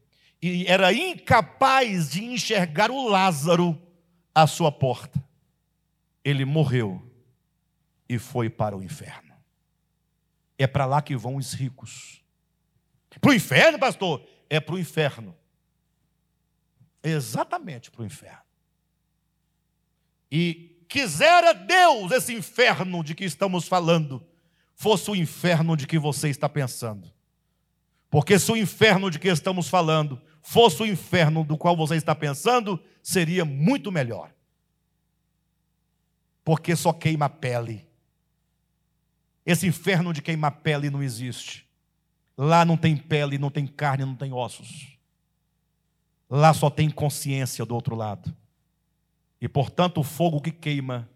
S1: e era incapaz de enxergar o Lázaro à sua porta. Ele morreu e foi para o inferno. É para lá que vão os ricos. Para o inferno, pastor? É para o inferno. Exatamente para o inferno. E quisera Deus esse inferno de que estamos falando fosse o inferno de que você está pensando. Porque se o inferno de que estamos falando fosse o inferno do qual você está pensando, seria muito melhor. Porque só queima pele. Esse inferno de queimar pele não existe. Lá não tem pele, não tem carne, não tem ossos. Lá só tem consciência do outro lado. E portanto, o fogo que queima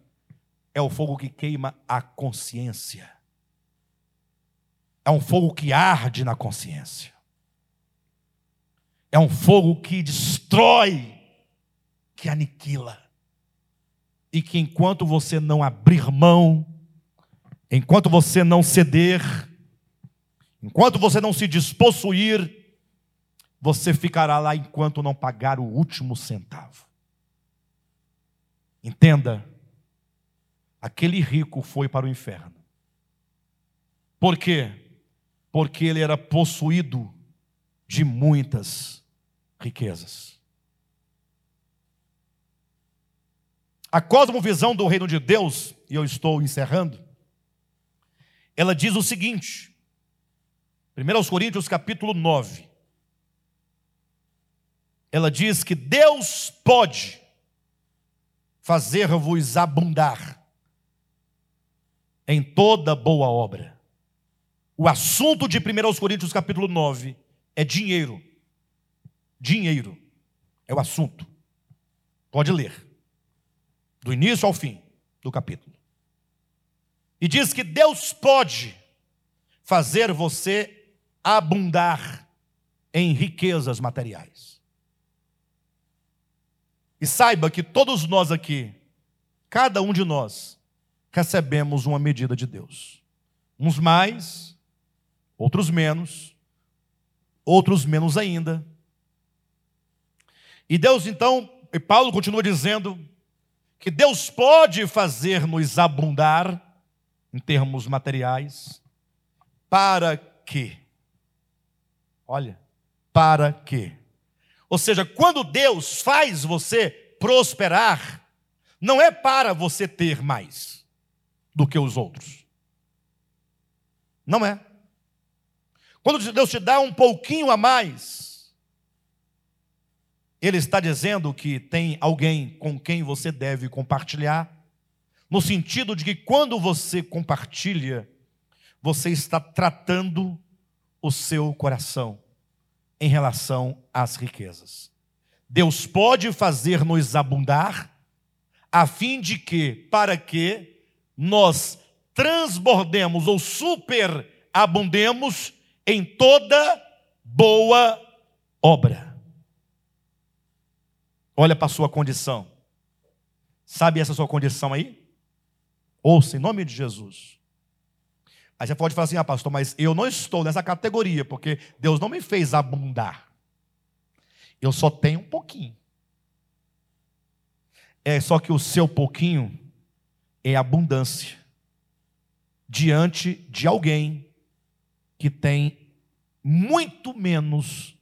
S1: é o fogo que queima a consciência. É um fogo que arde na consciência. É um fogo que destrói, que aniquila. E que enquanto você não abrir mão, enquanto você não ceder, enquanto você não se despossuir, você ficará lá enquanto não pagar o último centavo. Entenda, aquele rico foi para o inferno. Por quê? Porque ele era possuído de muitas riquezas. A cosmovisão do reino de Deus, e eu estou encerrando, ela diz o seguinte, 1 Coríntios capítulo 9, ela diz que Deus pode fazer-vos abundar em toda boa obra. O assunto de 1 Coríntios capítulo 9 é dinheiro. Dinheiro é o assunto. Pode ler. Do início ao fim do capítulo. E diz que Deus pode fazer você abundar em riquezas materiais. E saiba que todos nós aqui, cada um de nós, recebemos uma medida de Deus. Uns mais, outros menos, outros menos ainda. E Deus então, e Paulo continua dizendo que Deus pode fazer-nos abundar em termos materiais, para que? Olha, para que? Ou seja, quando Deus faz você prosperar, não é para você ter mais do que os outros. Não é. Quando Deus te dá um pouquinho a mais, ele está dizendo que tem alguém com quem você deve compartilhar, no sentido de que quando você compartilha, você está tratando o seu coração em relação às riquezas. Deus pode fazer-nos abundar, a fim de que, para que nós transbordemos ou superabundemos em toda boa obra. Olha para a sua condição. Sabe essa sua condição aí? Ouça, em nome de Jesus. Aí você pode falar assim, ah, pastor, mas eu não estou nessa categoria, porque Deus não me fez abundar. Eu só tenho um pouquinho. É só que o seu pouquinho é abundância diante de alguém que tem muito menos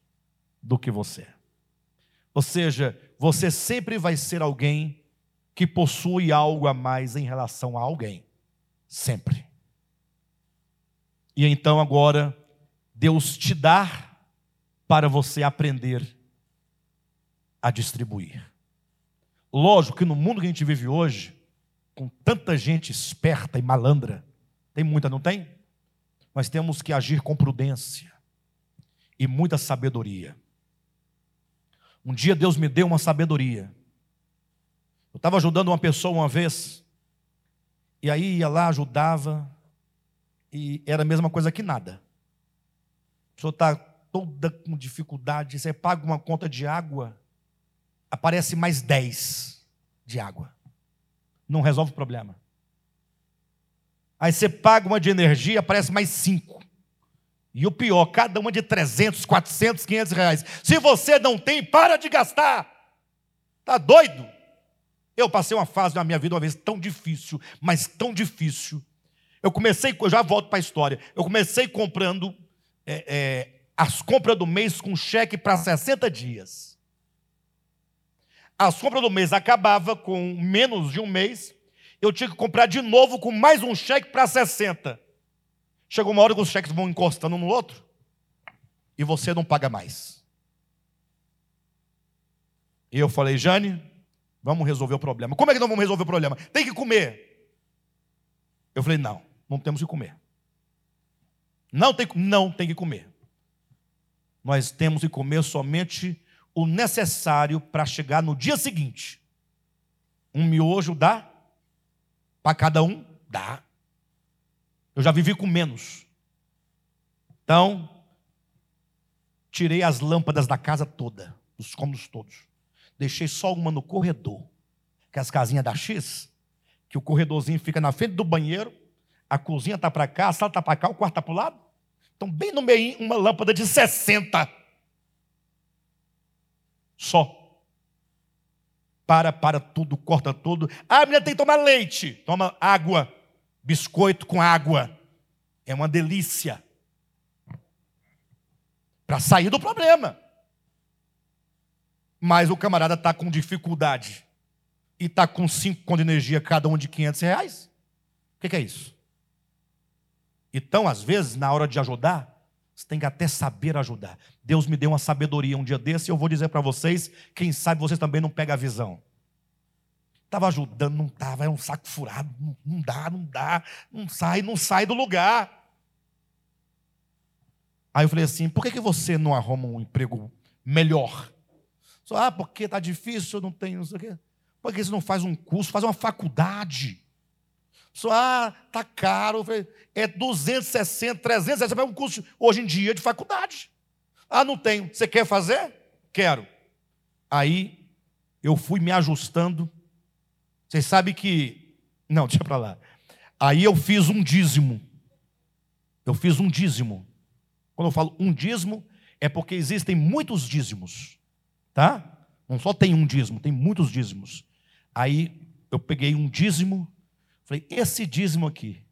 S1: do que você. Ou seja, você sempre vai ser alguém que possui algo a mais em relação a alguém. Sempre. E então agora, Deus te dá para você aprender a distribuir. Lógico que no mundo que a gente vive hoje, com tanta gente esperta e malandra, tem muita, não tem? Nós temos que agir com prudência e muita sabedoria. Um dia Deus me deu uma sabedoria. Eu estava ajudando uma pessoa uma vez, e aí ia lá, ajudava, e era a mesma coisa que nada. A pessoa está toda com dificuldade, você paga uma conta de água, aparece mais 10 de água. Não resolve o problema. Aí você paga uma de energia, aparece mais 5. E o pior, cada uma de 300, 400, 500 reais. Se você não tem, para de gastar. Tá doido? Eu passei uma fase na minha vida uma vez tão difícil, mas tão difícil. Eu comecei, eu já volto para a história. Eu comecei comprando é, é, as compras do mês com cheque para 60 dias. As compras do mês acabava com menos de um mês, eu tinha que comprar de novo com mais um cheque para 60. Chegou uma hora que os cheques vão encostando um no outro e você não paga mais. E eu falei, Jane, vamos resolver o problema. Como é que nós vamos resolver o problema? Tem que comer. Eu falei, não, não temos que comer. Não tem, não tem que comer. Nós temos que comer somente o necessário para chegar no dia seguinte. Um miojo dá? Para cada um? Dá. Eu já vivi com menos. Então, tirei as lâmpadas da casa toda, os cômodos todos. Deixei só uma no corredor, que é as casinhas da X, que o corredorzinho fica na frente do banheiro, a cozinha está para cá, a sala está para cá, o quarto está para o lado. Então, bem no meio, uma lâmpada de 60 só. Para, para tudo, corta tudo. Ah, a menina tem que tomar leite. Toma água. Biscoito com água. É uma delícia. Para sair do problema. Mas o camarada está com dificuldade. E está com cinco conto de energia, cada um de 500 reais. O que, que é isso? Então, às vezes, na hora de ajudar, você tem que até saber ajudar. Deus me deu uma sabedoria um dia desse, e eu vou dizer para vocês, quem sabe vocês também não pegam a visão. Estava ajudando, não estava, é um saco furado, não, dá, não dá, não sai, não sai do lugar. Aí eu falei assim: por que, que você não arruma um emprego melhor? Ah, porque está difícil, não tenho, não sei o quê. Por que você não faz um curso, faz uma faculdade? Ah, tá caro. É 260, 360, você vai um curso hoje em dia de faculdade. Ah, não tenho. Você quer fazer? Quero. Aí eu fui me ajustando. Vocês sabem que. Não, deixa para lá. Aí eu fiz um dízimo. Eu fiz um dízimo. Quando eu falo um dízimo, é porque existem muitos dízimos. Tá? Não só tem um dízimo, tem muitos dízimos. Aí eu peguei um dízimo Falei, esse dízimo aqui,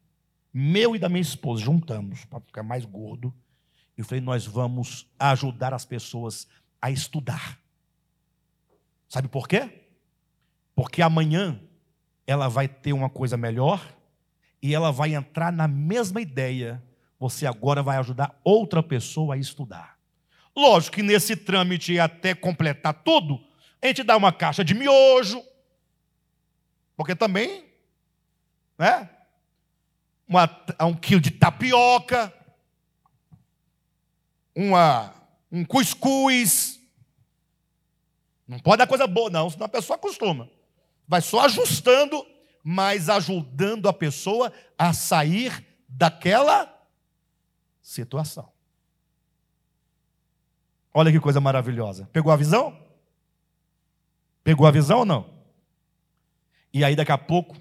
S1: meu e da minha esposa, juntamos para ficar mais gordo. E falei, nós vamos ajudar as pessoas a estudar. Sabe por quê? Porque amanhã ela vai ter uma coisa melhor e ela vai entrar na mesma ideia. Você agora vai ajudar outra pessoa a estudar. Lógico que nesse trâmite até completar tudo, a gente dá uma caixa de miojo, porque também né? Uma, um quilo de tapioca, uma, um cuscuz. Não pode dar coisa boa, não, senão a pessoa acostuma. Vai só ajustando, mas ajudando a pessoa a sair daquela situação. Olha que coisa maravilhosa. Pegou a visão? Pegou a visão ou não? E aí daqui a pouco,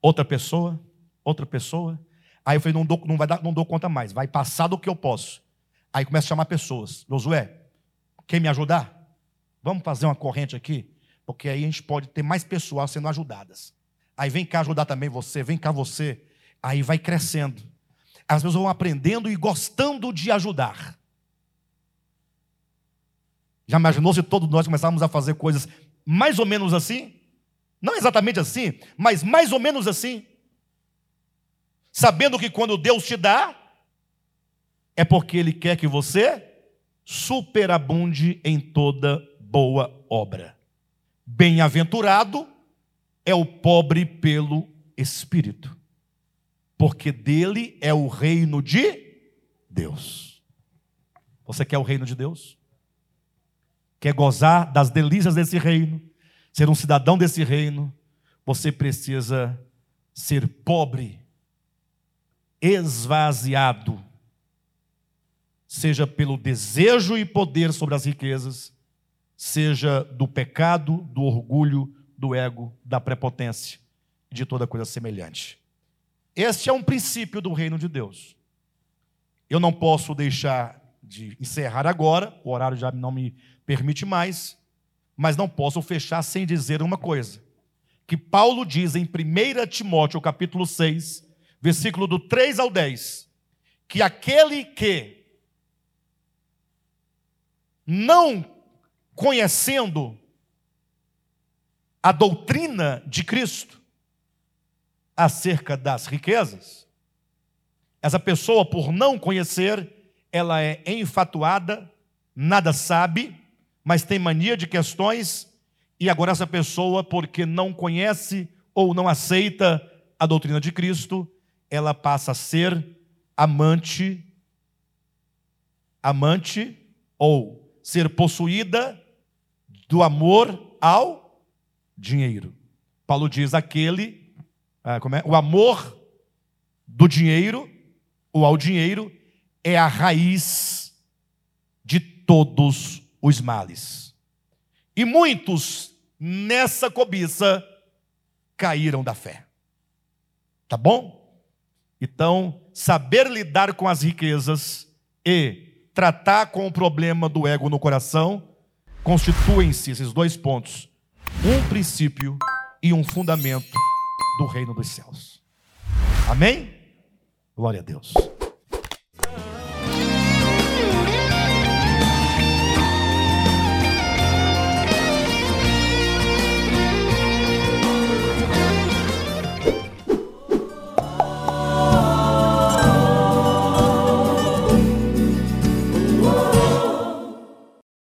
S1: outra pessoa, outra pessoa. Aí eu falei, não dou, não vai dar, não dou conta mais, vai passar do que eu posso. Aí começa a chamar pessoas. Josué, quer me ajudar? Vamos fazer uma corrente aqui? Porque aí a gente pode ter mais pessoas sendo ajudadas. Aí vem cá ajudar também você, vem cá você. Aí vai crescendo. As pessoas vão aprendendo e gostando de ajudar. Já imaginou se todos nós começarmos a fazer coisas mais ou menos assim? Não exatamente assim, mas mais ou menos assim. Sabendo que quando Deus te dá, é porque Ele quer que você superabunde em toda boa obra. Bem-aventurado é o pobre pelo espírito, porque dele é o reino de Deus. Você quer o reino de Deus? Quer gozar das delícias desse reino? Ser um cidadão desse reino? Você precisa ser pobre, esvaziado, seja pelo desejo e poder sobre as riquezas, seja do pecado, do orgulho, do ego, da prepotência, de toda coisa semelhante. Este é um princípio do reino de Deus. Eu não posso deixar de encerrar agora, o horário já não me permite mais, mas não posso fechar sem dizer uma coisa. Que Paulo diz em 1 Timóteo, capítulo 6, versículo do 3 ao 10, que aquele que não conhecendo a doutrina de Cristo acerca das riquezas, essa pessoa, por não conhecer, ela é enfatuada, nada sabe, mas tem mania de questões, e agora essa pessoa, porque não conhece ou não aceita a doutrina de Cristo, ela passa a ser amante, amante ou ser possuída do amor ao dinheiro. Paulo diz: aquele, ah, como é? o amor do dinheiro ou ao dinheiro é a raiz de todos os males. E muitos nessa cobiça caíram da fé. Tá bom? Então, saber lidar com as riquezas e tratar com o problema do ego no coração constituem-se esses dois pontos um princípio e um fundamento do reino dos céus. Amém? Glória a Deus.